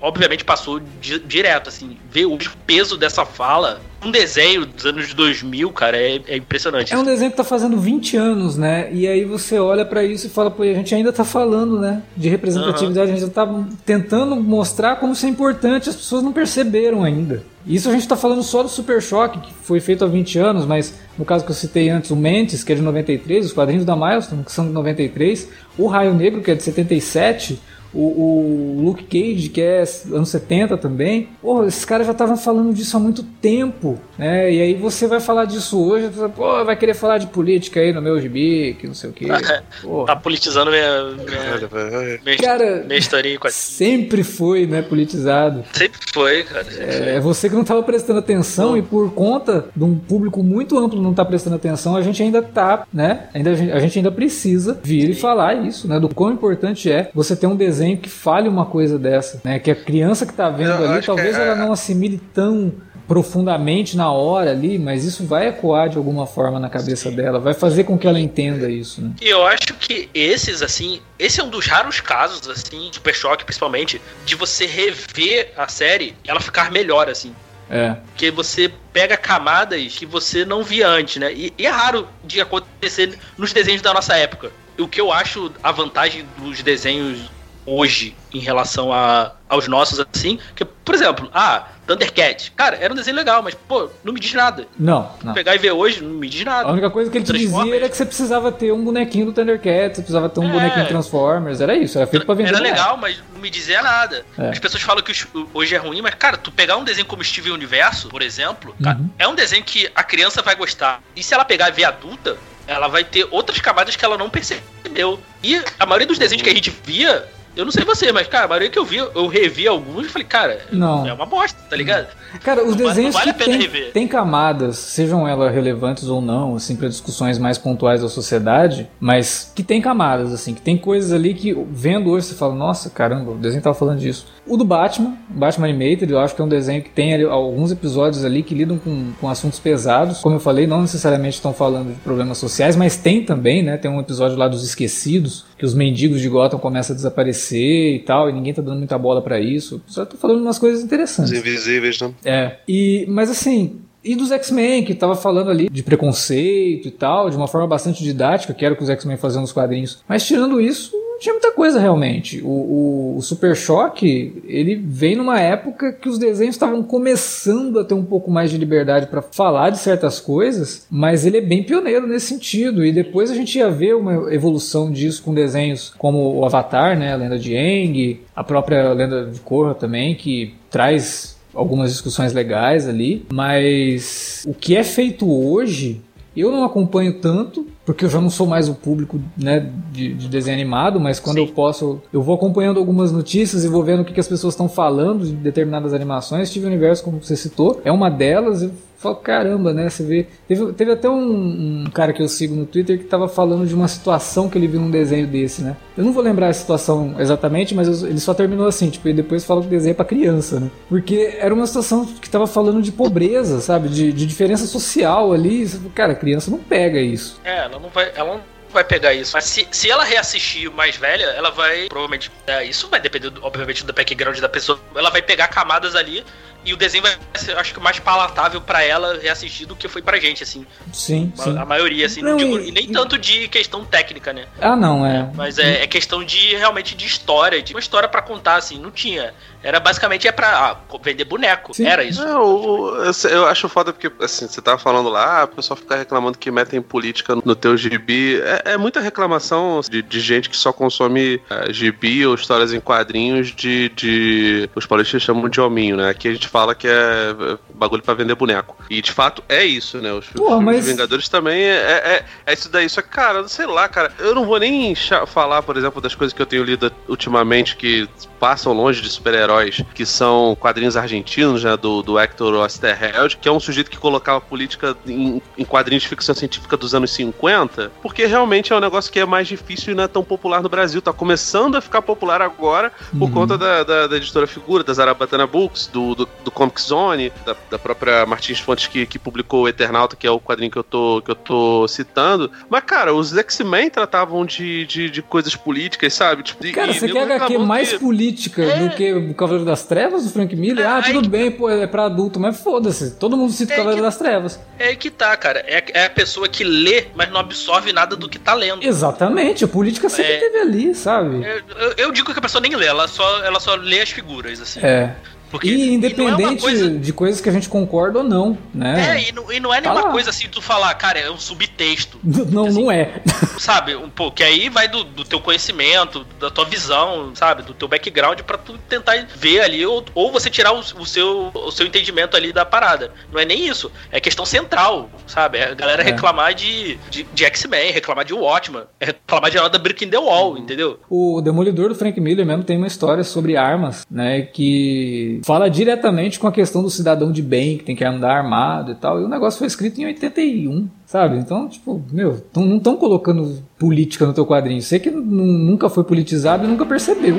obviamente passou di direto, assim. Ver o peso dessa fala um desenho dos anos 2000, cara, é, é, impressionante. É um desenho que tá fazendo 20 anos, né? E aí você olha para isso e fala, pô, a gente ainda tá falando, né? De representatividade, uhum. a gente tá tentando mostrar como isso é importante, as pessoas não perceberam ainda. Isso a gente tá falando só do Super Choque, que foi feito há 20 anos, mas no caso que eu citei antes, o Mentes, que é de 93, os quadrinhos da Milestone, que são de 93, o Raio Negro, que é de 77, o, o Luke Cage, que é anos 70 também. Pô, esses caras já estavam falando disso há muito tempo, né? E aí você vai falar disso hoje, pô, vai querer falar de política aí no meu gibi, que não sei o quê. *laughs* tá politizando minha, minha, minha, cara, minha historinha com Sempre foi, né, politizado. Sempre foi, cara. Sempre é, foi. é, você que não estava prestando atenção e por conta de um público muito amplo não tá prestando atenção, a gente ainda tá, né? Ainda, a gente ainda precisa vir Sim. e falar isso, né? Do quão importante é você ter um desenho desenho que fale uma coisa dessa, né? Que a criança que está vendo eu ali, talvez é... ela não assimile tão profundamente na hora ali, mas isso vai ecoar de alguma forma na cabeça Sim. dela, vai fazer com que ela entenda isso, né? E eu acho que esses, assim, esse é um dos raros casos, assim, Super Choque principalmente, de você rever a série e ela ficar melhor, assim. É. Porque você pega camadas que você não via antes, né? E, e é raro de acontecer nos desenhos da nossa época. O que eu acho a vantagem dos desenhos hoje em relação a, aos nossos, assim. Que, por exemplo, ah, Thundercat. Cara, era um desenho legal, mas, pô, não me diz nada. Não, não. Pegar e ver hoje, não me diz nada. A única coisa que ele te dizia era que você precisava ter um bonequinho do Thundercat, você precisava ter um é. bonequinho Transformers, era isso, era feito pra vender. Era legal, mas não me dizia nada. É. As pessoas falam que hoje é ruim, mas, cara, tu pegar um desenho como Steven Universo, por exemplo, uhum. cara, é um desenho que a criança vai gostar. E se ela pegar e ver adulta, ela vai ter outras camadas que ela não percebeu. E a maioria dos desenhos que a gente via eu não sei você, mas, cara, a maioria que eu vi, eu revi alguns e falei, cara, não. é uma bosta, tá ligado? Cara, os não desenhos vale, vale que tem, tem, camadas, sejam elas relevantes ou não, assim, para discussões mais pontuais da sociedade, mas que tem camadas, assim, que tem coisas ali que, vendo hoje, você fala, nossa, caramba, o desenho tava falando disso. O do Batman, Batman Animated, eu acho que é um desenho que tem ali, alguns episódios ali que lidam com, com assuntos pesados. Como eu falei, não necessariamente estão falando de problemas sociais, mas tem também, né? Tem um episódio lá dos esquecidos, que os mendigos de Gotham começam a desaparecer e tal, e ninguém tá dando muita bola para isso. Só tô falando umas coisas interessantes. Os invisíveis, né? É. E, mas assim, e dos X-Men, que tava falando ali de preconceito e tal, de uma forma bastante didática, que era o que os X-Men faziam nos quadrinhos. Mas tirando isso, não tinha muita coisa realmente. O, o, o, Super Choque, ele vem numa época que os desenhos estavam começando a ter um pouco mais de liberdade para falar de certas coisas, mas ele é bem pioneiro nesse sentido. E depois a gente ia ver uma evolução disso com desenhos como o Avatar, né, a Lenda de Aang, a própria Lenda de Korra também, que traz algumas discussões legais ali, mas o que é feito hoje eu não acompanho tanto, porque eu já não sou mais o público né, de, de desenho animado, mas quando Sim. eu posso, eu vou acompanhando algumas notícias e vou vendo o que, que as pessoas estão falando de determinadas animações. Steve Universo, como você citou, é uma delas. Falo, caramba, né? Você vê. Teve, teve até um, um, cara que eu sigo no Twitter que tava falando de uma situação que ele viu num desenho desse, né? Eu não vou lembrar a situação exatamente, mas eu, ele só terminou assim, tipo, e depois fala que o desenho é pra criança, né? Porque era uma situação que tava falando de pobreza, sabe? De, de diferença social ali. Cara, criança não pega isso. É, ela não vai. Ela não vai pegar isso. Mas se, se ela reassistir mais velha, ela vai. Provavelmente. É, isso vai depender, obviamente, do background da pessoa. Ela vai pegar camadas ali e o desenho vai ser, acho que, mais palatável para ela reassistir do que foi pra gente, assim. Sim, a, sim. A maioria, assim. Não, digo, e, e, nem e... tanto de questão técnica, né? Ah, não, é. Mas é, é questão de, realmente, de história, de uma história para contar, assim. Não tinha. Era basicamente é pra ah, vender boneco. Sim. Era isso. eu, eu, acho foda porque, assim, você tava falando lá, o pessoal fica reclamando que metem política no teu gibi. É, é muita reclamação de, de, gente que só consome uh, gibi ou histórias em quadrinhos de, de. Os paulistas chamam de hominho, né? Aqui a gente fala que é bagulho para vender boneco. E de fato é isso, né? Os, Porra, mas... Vingadores também é, é, é, isso daí. Só que, cara, sei lá, cara, eu não vou nem falar, por exemplo, das coisas que eu tenho lido ultimamente que passam longe de super-heróis, que são quadrinhos argentinos, né? Do, do Hector Osterheld, que é um sujeito que colocava política em, em quadrinhos de ficção científica dos anos 50, porque realmente é um negócio que é mais difícil e não é tão popular no Brasil. Tá começando a ficar popular agora por uhum. conta da, da, da, editora Figura, da Zarabatana Books, do, do, do Comic Zone, da, da própria Martins Fontes que, que publicou o Eternauta, que é o quadrinho que eu tô, que eu tô citando. Mas, cara, os X-Men tratavam de, de, de, coisas políticas, sabe? Tipo, cara, e, você quer HQ mais que... política é. do que Cavaleiro das Trevas, do Frank Miller? É, ah, aí- tudo bem, pô, é pra adulto, mas foda-se. Todo mundo cita o É Cavaleiro que- das Trevas. É aí que tá, cara. É, é a pessoa que lê, mas não absorve nada do que tá lendo. Exatamente, a política sempre É. teve ali, sabe? Eu, eu- eu digo que a pessoa nem lê, ela só, ela só lê as figuras, assim. É. Porque, E é independente coisa- de coisas que a gente concorda ou não, né? É, e não, e não é Tá nenhuma lá. coisa assim, tu falar, cara, é um subtexto. Não, não é. *laughs* sabe? Um pouco. Que aí vai do, do teu conhecimento, da tua visão, sabe? Do teu background pra tu tentar ver ali, ou, ou você tirar o, o seu, o seu entendimento ali da parada. Não é nem isso. É questão central, sabe? É a galera É. reclamar de, de, de X-Men, reclamar de Watchman, é *laughs* reclamar de da Brick in the Wall, entendeu? O Demolidor do Frank Miller mesmo tem uma história sobre armas, né? Que fala diretamente com a questão do cidadão de bem, que tem que andar armado e tal. E o negócio foi escrito em 81, sabe? Então, tipo, meu, tão- não estão colocando política no teu quadrinho. Você que nu- nunca foi politizado e nunca percebeu.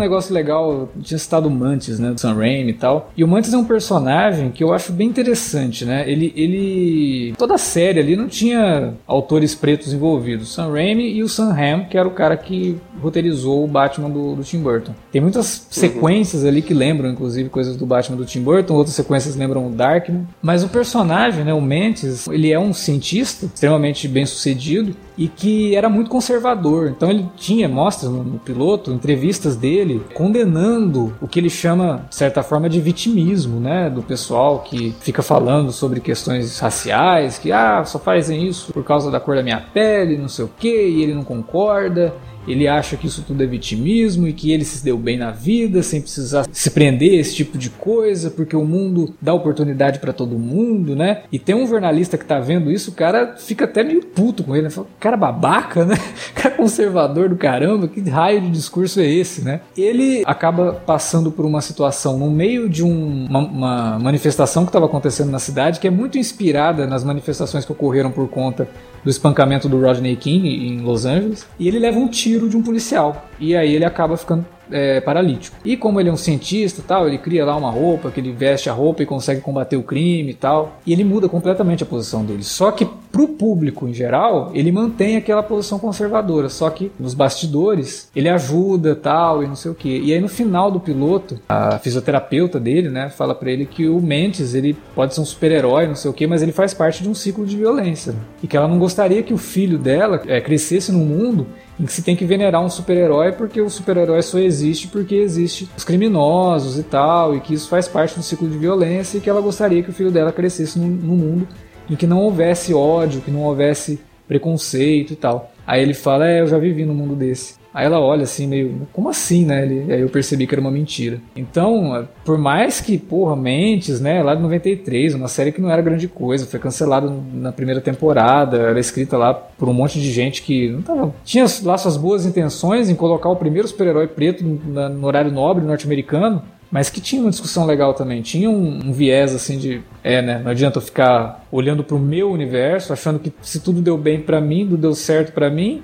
Negócio legal, eu tinha citado o Mantis, né, do Sam Raimi e tal. E o Mantis é um personagem que eu acho bem interessante, né? Ele, ele... Toda a série ali não tinha autores pretos envolvidos. Sam Raimi e o Sam Hamm, que era o cara que roteirizou o Batman do, do Tim Burton. Tem muitas sequências ali que lembram, inclusive, coisas do Batman do Tim Burton. Outras sequências lembram o Darkman. Mas o personagem, né, o Mantis, ele é um cientista extremamente bem sucedido e que era muito conservador. Então ele tinha, mostra no, no piloto, entrevistas dele condenando o que ele chama, de certa forma, de vitimismo, né? Do pessoal que fica falando sobre questões raciais, que ah, só fazem isso por causa da cor da minha pele, não sei o que, e ele não concorda. Ele acha que isso tudo é vitimismo e que ele se deu bem na vida sem precisar se prender a esse tipo de coisa, porque o mundo dá oportunidade para todo mundo, né? E tem um jornalista que tá vendo isso, o cara fica até meio puto com ele, né? Fala, cara babaca, né? *laughs* Cara conservador do caramba, que raio de discurso é esse, né? Ele acaba passando por uma situação no meio de um- uma, uma manifestação que estava acontecendo na cidade, que é muito inspirada nas manifestações que ocorreram por conta do espancamento do Rodney King em Los Angeles, e ele leva um tiro de um policial. E aí ele acaba ficando é, paralítico. E como ele é um cientista tal, ele cria lá uma roupa, que ele veste a roupa e consegue combater o crime e tal. E ele muda completamente a posição dele. Só que pro público em geral, ele mantém aquela posição conservadora. Só que nos bastidores, ele ajuda tal e não sei o que. E aí no final do piloto, a fisioterapeuta dele, né, fala pra ele que o Mentes, ele pode ser um super-herói, não sei o que, mas ele faz parte de um ciclo de violência. E que ela não gostaria que o filho dela é, crescesse num mundo em que se tem que venerar um super-herói porque o super-herói só existe porque existe os criminosos e tal, e que isso faz parte do ciclo de violência e que ela gostaria que o filho dela crescesse num, num mundo em que não houvesse ódio, que não houvesse preconceito e tal. Aí ele fala, é, eu já vivi num mundo desse. Aí ela olha assim, meio, como assim, né? Ele, aí eu percebi que era uma mentira. Então, por mais que, porra, Mentes, né, lá de 93, uma série que não era grande coisa, foi cancelada na primeira temporada, era escrita lá por um monte de gente que não tava, tinha lá suas boas intenções em colocar o primeiro super-herói preto na- no horário nobre norte-americano, mas que tinha uma discussão legal também, tinha um, um viés assim de, é, né, não adianta eu ficar olhando pro meu universo, achando que se tudo deu bem pra mim, tudo deu certo pra mim,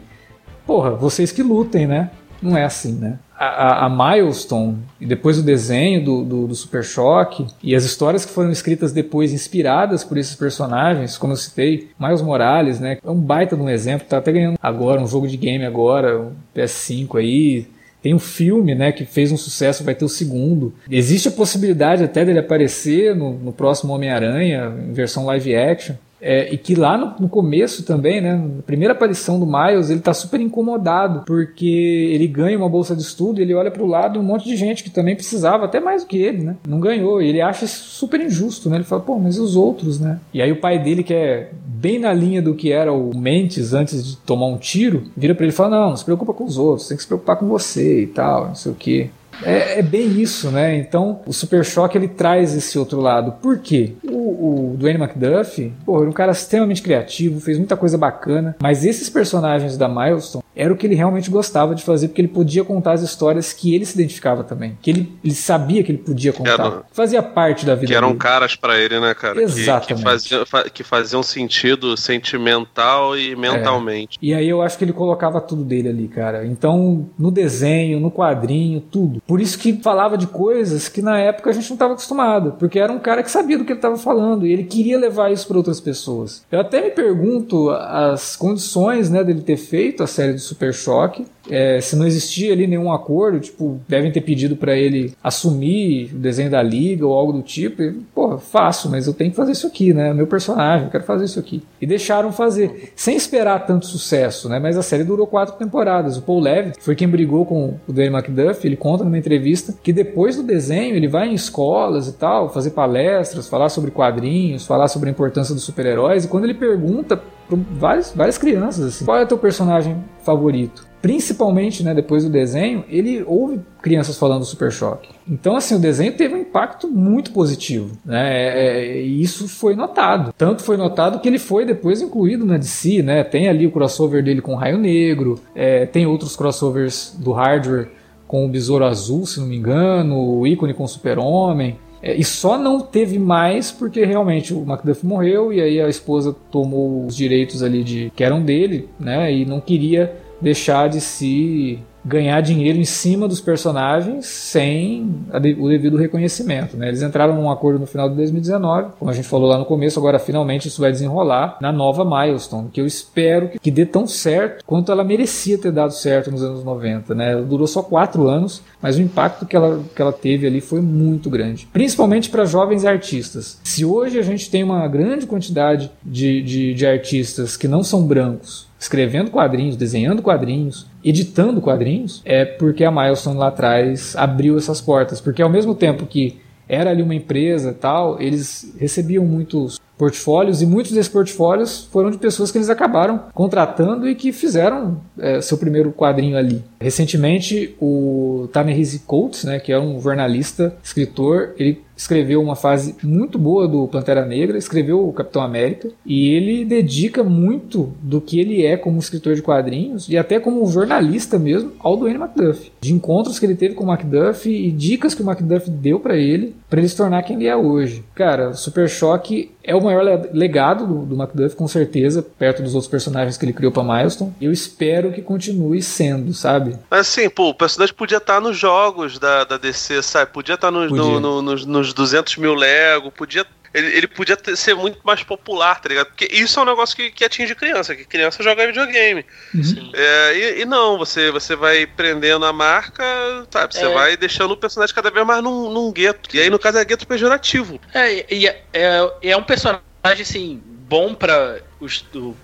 porra, vocês que lutem, né? Não é assim, né? A, a, a Milestone, e depois o desenho do, do, do Super Choque, e as histórias que foram escritas depois, inspiradas por esses personagens, como eu citei, Miles Morales, né? É um baita de um exemplo, tá até ganhando agora um jogo de game agora, um PS5 aí, tem um filme, né, que fez um sucesso, vai ter o segundo. Existe a possibilidade até dele aparecer no, no próximo Homem-Aranha, em versão live action. É, e que lá no, no começo também, né, na primeira aparição do Miles, ele tá super incomodado, porque ele ganha uma bolsa de estudo ele olha pro lado e um monte de gente que também precisava, até mais do que ele, né, não ganhou. E ele acha isso super injusto, né, ele fala, pô, mas e os outros, né? E aí o pai dele, que é bem na linha do que era o Mentes antes de tomar um tiro, vira pra ele e fala, não, não se preocupa com os outros, tem que se preocupar com você e tal, não sei o que. É, é bem isso, né? Então o Super Choque ele traz esse outro lado. Por quê? O o, Dwayne McDuff, pô, era um cara extremamente criativo, fez muita coisa bacana, mas esses personagens da Milestone era o que ele realmente gostava de fazer, porque ele podia contar as histórias que ele se identificava também. Que ele, ele sabia que ele podia contar. Era, fazia parte da vida Que eram dele. caras para ele, né, cara? Exatamente. Que, que, faziam, que faziam sentido sentimental e mentalmente. É. E aí eu acho que ele colocava tudo dele ali, cara. Então, no desenho, no quadrinho, tudo. Por isso que falava de coisas que na época a gente não estava acostumado, porque era um cara que sabia do que ele estava falando e ele queria levar isso para outras pessoas. Eu até me pergunto as condições, né, dele ter feito a série do Super Choque. É, se não existia ali nenhum acordo, tipo, devem ter pedido para ele assumir o desenho da liga ou algo do tipo. E, pô, faço, mas eu tenho que fazer isso aqui, né? Meu personagem, eu quero fazer isso aqui. E deixaram fazer, sem esperar tanto sucesso, né? Mas a série durou quatro temporadas. O Paul Levitt foi quem brigou com o Dwayne McDuff. Ele conta numa entrevista que depois do desenho ele vai em escolas e tal, fazer palestras, falar sobre quadrinhos, falar sobre a importância dos super-heróis. E quando ele pergunta para várias, várias crianças assim, qual é o teu personagem favorito? Principalmente, né, depois do desenho, ele ouve crianças falando do Super Choque. Então, assim, o desenho teve um impacto muito positivo, né? É, é, e isso foi notado. Tanto foi notado que ele foi depois incluído na DC, né? Tem ali o crossover dele com o Raio Negro, é, tem outros crossovers do hardware com o Besouro Azul, se não me engano, o ícone com o Super-Homem. É, e só não teve mais porque realmente o Macduff morreu e aí a esposa tomou os direitos ali de que eram dele, né? E não queria deixar de se ganhar dinheiro em cima dos personagens sem o devido reconhecimento. Né? Eles entraram num acordo no final de 2019, como a gente falou lá no começo, agora finalmente isso vai desenrolar na nova Milestone, que eu espero que, dê tão certo quanto ela merecia ter dado certo nos anos 90. Né? Ela durou só quatro anos, mas o impacto que ela, que ela teve ali foi muito grande, principalmente para jovens artistas. Se hoje a gente tem uma grande quantidade de, de, de artistas que não são brancos, escrevendo quadrinhos, desenhando quadrinhos, editando quadrinhos, é porque a Milestone lá atrás abriu essas portas. Porque ao mesmo tempo que era ali uma empresa tal, eles recebiam muitos portfólios e muitos desses portfólios foram de pessoas que eles acabaram contratando e que fizeram é, seu primeiro quadrinho ali. Recentemente, o Ta-Nehisi Coates, né, que é um jornalista, escritor, ele escreveu uma fase muito boa do Pantera Negra, escreveu o Capitão América e ele dedica muito do que ele é como escritor de quadrinhos e até como jornalista mesmo ao Dwayne McDuff. De encontros que ele teve com o McDuff e dicas que o McDuff deu para ele, para ele se tornar quem ele é hoje. Cara, Super Choque é o maior legado do, do McDuff, com certeza, perto dos outros personagens que ele criou para Milestone. Eu espero que continue sendo, sabe? Mas assim, pô, o personagem podia estar tá nos jogos da, da DC, sabe? Podia estar tá no, no, nos, nos 200 mil Lego, podia ele, ele, podia ter, ser muito mais popular, tá ligado? Porque isso é um negócio que, que atinge criança, que criança joga videogame. Uhum. É, e, e, não, você, você vai prendendo a marca, sabe? Você é. vai deixando o personagem cada vez mais num, num gueto. E aí, no caso, é gueto pejorativo. É, e é, é, é um personagem, assim, bom pra,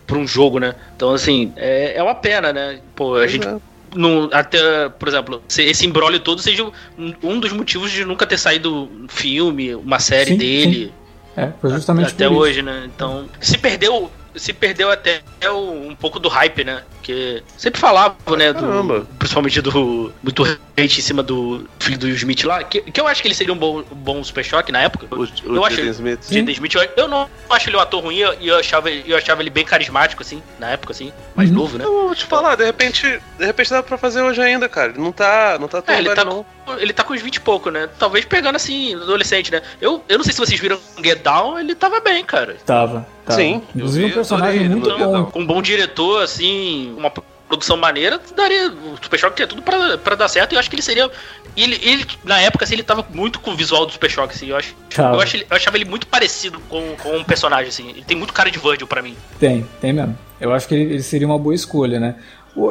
pra um jogo, né? Então, assim, é, é uma pena, né? Pô, a gente. É. No, até, por exemplo, esse embrólio todo seja um dos motivos de nunca ter saído um filme, uma série sim, dele. Sim. É, foi justamente Até hoje, né? Então, se perdeu, se perdeu até um pouco do hype, né? Porque sempre falava, né? Do, principalmente do. Muito hate em cima do filho do Will Smith lá. Que, que eu acho que ele seria um bom, um bom Super Choque na época. O, o eu acho Smith. Jaden Smith. Eu, eu não acho ele um ator ruim e eu achava, eu achava ele bem carismático, assim, na época, assim. Mais uhum. novo, né? Eu vou te falar, de repente. De repente dá pra fazer hoje ainda, cara. Ele não tá. Não tá tão é, ele tá, não. Ele tá com uns 20 e pouco, né? Talvez pegando assim, adolescente, né? Eu, eu não sei se vocês viram Get Down, ele tava bem, cara. Tava. tava. Sim. Inclusive um personagem muito bom. Com um bom diretor, assim, uma produção maneira, daria. O Super Choque tinha tudo pra, pra dar certo e eu acho que ele seria. Ele, ele, na época, assim, ele tava muito com o visual do Super Choque, assim. Eu, acho, eu, acho, eu achava ele muito parecido com, com um personagem, assim. Ele tem muito cara de Virgil pra mim. Tem, tem mesmo. Eu acho que ele, ele seria uma boa escolha, né?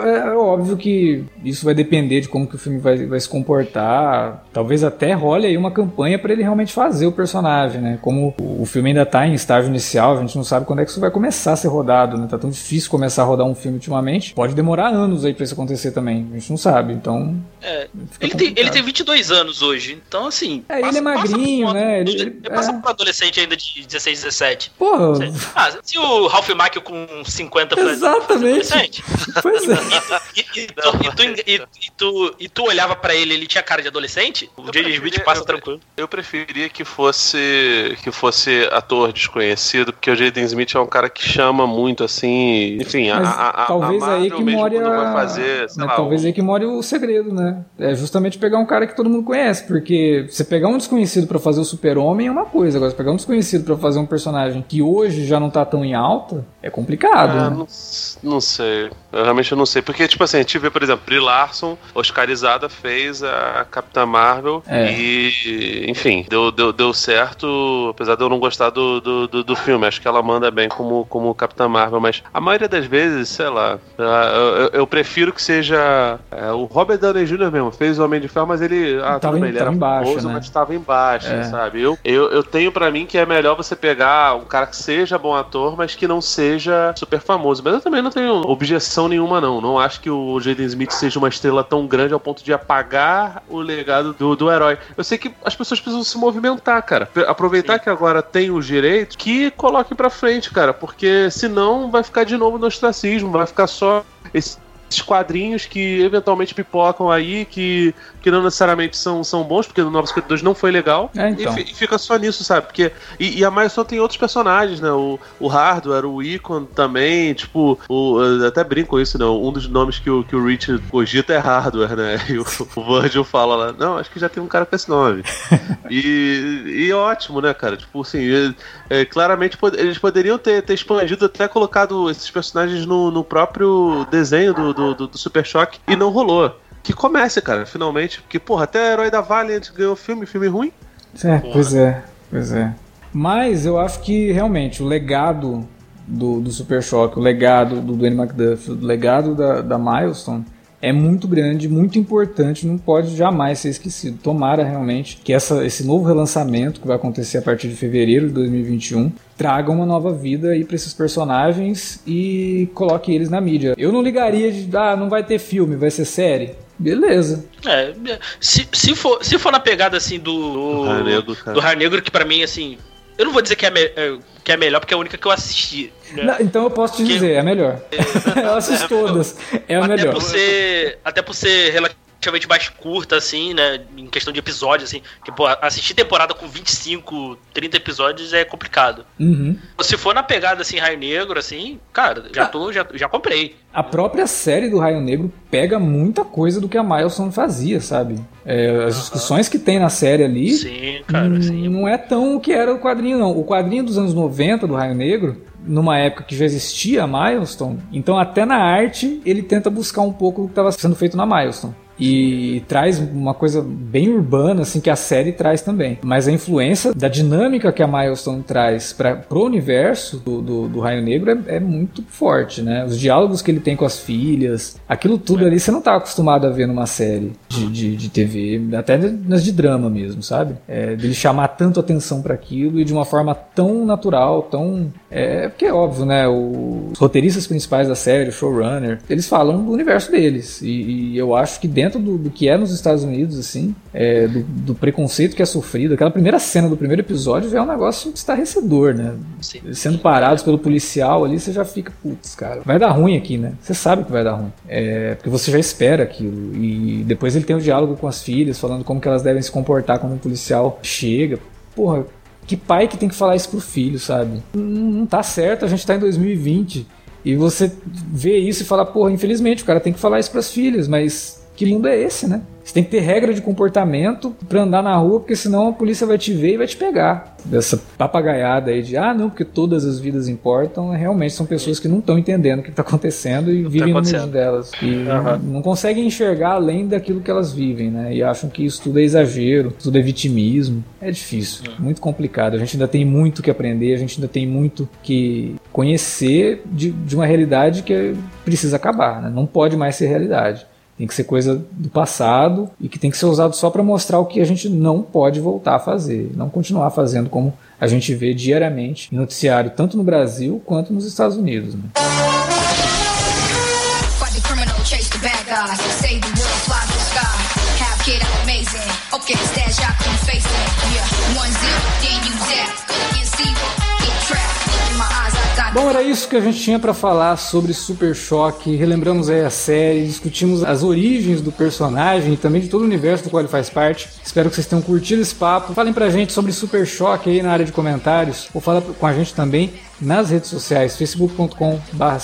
É, é óbvio que isso vai depender de como que o filme vai, vai se comportar. Talvez até role aí uma campanha para ele realmente fazer o personagem, né? Como o filme ainda está em estágio inicial, a gente não sabe quando é que isso vai começar a ser rodado, né? Tá tão difícil começar a rodar um filme ultimamente. Pode demorar anos aí para isso acontecer também. A gente não sabe, então. É. Ele tem, ele tem 22 anos hoje, então assim. É, passa, ele é magrinho, né? Ele, ele, ele passa é... pra adolescente ainda de 16, 17. Porra. Ah, se o Ralph Macchio com 50 Exatamente. Pois é. E, tu, *laughs* e, tu, e, tu, olhava pra ele, ele tinha cara de adolescente? O J.J. Smith passa eu, tranquilo. Eu preferia que fosse que fosse ator desconhecido, porque o J.J. Smith é um cara que chama muito, assim. Enfim, a, a, a, talvez a aí que more a... fazer, lá, talvez o... aí que more o segredo, né? É justamente pegar um cara que todo mundo conhece, porque você pegar um desconhecido para fazer o Super-Homem é uma coisa, agora você pegar um desconhecido para fazer um personagem que hoje já não tá tão em alta, é complicado. É, né? não, não sei. Eu realmente não sei. Porque, tipo assim, a gente vê, por exemplo, Brie Larson, Oscarizada, fez a Capitã Marvel é. e, enfim, deu, deu, deu certo, apesar de eu não gostar do, do, do, do, filme. Acho que ela manda bem como, como Capitã Marvel, mas a maioria das vezes, sei lá, eu, eu, eu prefiro que seja é, o Robert Downey Jr. mesmo, fez o Homem de Ferro, mas ele, ah, tava, bem, ele era embaixo, famoso, né? mas estava embaixo, é. sabe? Eu, eu, eu tenho para mim que é melhor você pegar um cara que seja bom ator, mas que não seja super famoso. Mas eu também não tenho objeção nenhuma, não. Não acho que o Jaden Smith seja uma estrela tão grande ao ponto de apagar o legado do, do herói. Eu sei que as pessoas precisam se movimentar, cara. Aproveitar Sim. que agora tem os direitos, que coloquem pra frente, cara. Porque senão vai ficar de novo no ostracismo, vai ficar só esse esses quadrinhos que eventualmente pipocam aí, que, que não necessariamente são, são bons, porque no Novos 52 não foi legal. É, então. e, e, fica só nisso, sabe? Porque, e, e a Milestone tem outros personagens, né? O, o Hardware, o Icon também, tipo, o, até brinco isso, né? Um dos nomes que o, que o Rich cogita é Hardware, né? *laughs* E o, o Virgil fala lá, não, acho que já tem um cara com esse nome. *laughs* e, e ótimo, né, cara? Tipo assim, é, claramente eles poderiam ter, ter expandido, até colocado esses personagens no, no próprio desenho do, do, do, do Super Choque e não rolou. Que comece, cara, finalmente. Porque, porra, até Herói da Valiant ganhou filme, filme ruim. É, pois é, pois é. Mas eu acho que realmente o legado do, do Super Choque, o legado do Dwayne McDuff, o legado da, da Milestone é muito grande, muito importante, não pode jamais ser esquecido. Tomara realmente que essa, esse novo relançamento que vai acontecer a partir de fevereiro de 2021 traga uma nova vida aí para esses personagens e coloque eles na mídia. Eu não ligaria de, ah, não vai ter filme, vai ser série. Beleza. É, se, se, for, se for na pegada assim do. Do Raio Negro, do Raio Negro que para mim, assim. Eu não vou dizer que é, é, que é melhor, porque é a única que eu assisti. Né? Não, então eu posso te dizer, é melhor. É, *laughs* eu assisto todas. É a melhor. Por ser, até por ser relativamente mais curta, assim, né? Em questão de episódios, assim. Que, pô, assistir temporada com 25, 30 episódios é complicado. Uhum. Se for na pegada, assim, Raio Negro, assim, cara, já, tô, já, já comprei. A própria série do Raio Negro pega muita coisa do que a Milestone fazia, sabe? É, as discussões que tem na série ali. Sim, cara, sim. Não é tão o que era o quadrinho, não. O quadrinho dos anos 90 do Raio Negro numa época que já existia a Milestone, então até na arte ele tenta buscar um pouco do que estava sendo feito na Milestone e traz uma coisa bem urbana, assim, que a série traz também. Mas a influência da dinâmica que a Milestone traz para pro universo do, do, do Raio Negro é, é, muito forte, né? Os diálogos que ele tem com as filhas, aquilo tudo é. ali você não tá acostumado a ver numa série de, de, de TV, até nas de drama mesmo, sabe? É, dele chamar tanto atenção para aquilo e de uma forma tão natural, tão. É, porque é óbvio, né? Os roteiristas principais da série, o showrunner, eles falam do universo deles. E, e eu acho que dentro do, do, que é nos Estados Unidos, assim, é, do, do, preconceito que é sofrido. Aquela primeira cena do primeiro episódio é um negócio estarrecedor, né? Sim. Sendo parados pelo policial ali, você já fica, putz, cara, vai dar ruim aqui, né? Você sabe que vai dar ruim. É, porque você já espera aquilo. E depois ele tem o diálogo com as filhas, falando como que elas devem se comportar quando um policial chega. Porra, que pai que tem que falar isso pro filho, sabe? Não, não tá certo, a gente tá em 2020. E você vê isso e fala, porra, infelizmente o cara tem que falar isso pras filhas, mas que mundo é esse, né? Você tem que ter regra de comportamento para andar na rua, porque senão a polícia vai te ver e vai te pegar. Dessa papagaiada aí de, ah, não, porque todas as vidas importam, realmente são pessoas que não estão entendendo o que está acontecendo e não tá vivem tá no mundo delas. E uhum. não conseguem enxergar além daquilo que elas vivem, né? E acham que isso tudo é exagero, tudo é vitimismo. É difícil, uhum. muito complicado. A gente ainda tem muito que aprender, a gente ainda tem muito que conhecer de, de uma realidade que precisa acabar, né? Não pode mais ser realidade. Tem que ser coisa do passado e que tem que ser usado só para mostrar o que a gente não pode voltar a fazer, não continuar fazendo como a gente vê diariamente em noticiário, tanto no Brasil quanto nos Estados Unidos. Né? Bom, era isso que a gente tinha para falar sobre Super Choque. Relembramos aí a série, discutimos as origens do personagem e também de todo o universo do qual ele faz parte. Espero que vocês tenham curtido esse papo. Falem pra gente sobre Super Choque aí na área de comentários, ou fala com a gente também nas redes sociais, facebook.com barra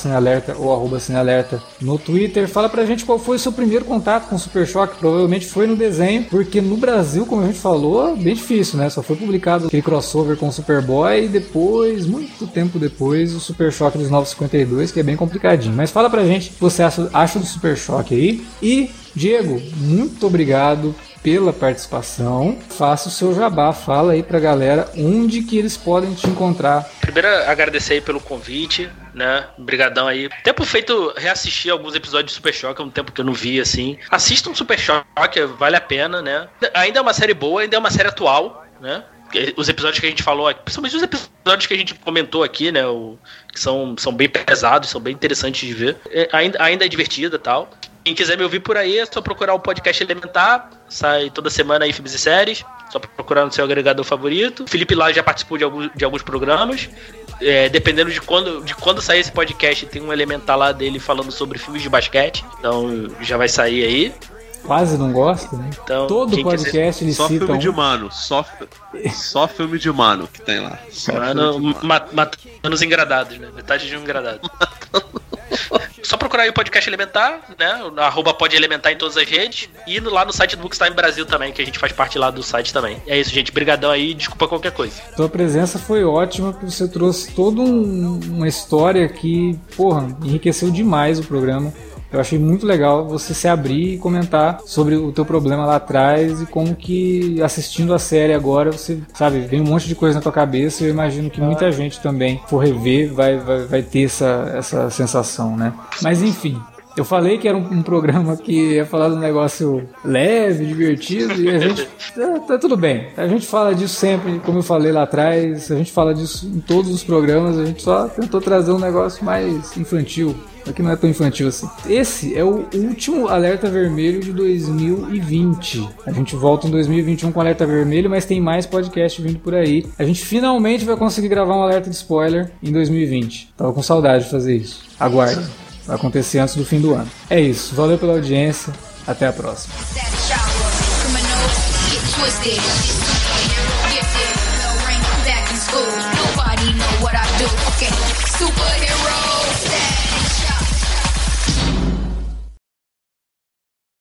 ou arroba cinealerta no Twitter. Fala pra gente qual foi o seu primeiro contato com o Super Choque, provavelmente foi no desenho, porque no Brasil, como a gente falou, bem difícil, né? Só foi publicado aquele crossover com o Superboy e depois, muito tempo depois, o Super Choque dos 952, que é bem complicadinho. Mas fala pra gente o que você acha, acha do Super Choque aí. E, Diego, muito obrigado pela participação. Faça o seu jabá, fala aí pra galera onde que eles podem te encontrar. Primeiro, agradecer aí pelo convite, né? Obrigadão aí. Tempo feito reassistir alguns episódios de Super Choque, é um tempo que eu não vi, assim. Assistam Super Choque, vale a pena, né? Ainda é uma série boa, ainda é uma série atual, né? Os episódios que a gente falou, principalmente os episódios que a gente comentou aqui, né? O, que são, são bem pesados, são bem interessantes de ver. É, ainda, ainda é divertida tal. Quem quiser me ouvir por aí, é só procurar o podcast Elementar. Sai toda semana aí filmes e séries. Só procurar no seu agregador favorito. O Felipe lá já participou de alguns, de alguns programas. É, dependendo de quando, de quando sair esse podcast, tem um Elementar lá dele falando sobre filmes de basquete. Então já vai sair aí. Quase não gosta, né? Então, Todo podcast quiser... ele só cita filme um... de mano, só, só filme de mano que tem lá. Só mano, matando os engradados, né? Metade de um engradado. *laughs* Só procurar aí o podcast Elementar, né? Arroba pode elementar em todas as redes. E lá no site do Bookstime Brasil também, que a gente faz parte lá do site também. É isso, gente. Brigadão aí, desculpa qualquer coisa. Tua presença foi ótima, porque você trouxe toda um, uma história que, porra, enriqueceu demais o programa. Eu achei muito legal você se abrir e comentar sobre o teu problema lá atrás e como que assistindo a série agora você, sabe, vem um monte de coisa na tua cabeça e eu imagino que muita gente também for rever vai, vai, vai ter essa, essa sensação, né? Mas enfim, eu falei que era um, um, programa que ia falar de um negócio leve, divertido, e a *laughs* gente. tá, tá, tudo bem. A gente fala disso sempre, como eu falei lá atrás, a gente fala disso em todos os programas, a gente só tentou trazer um negócio mais infantil. Aqui não é tão infantil assim. Esse é o último alerta vermelho de 2020. A gente volta em 2021 com alerta vermelho, mas tem mais podcast vindo por aí. A gente finalmente vai conseguir gravar um alerta de spoiler em 2020. Tava com saudade de fazer isso. Aguarde. Vai acontecer antes do fim do ano. É isso, valeu pela audiência, até a próxima. superhero.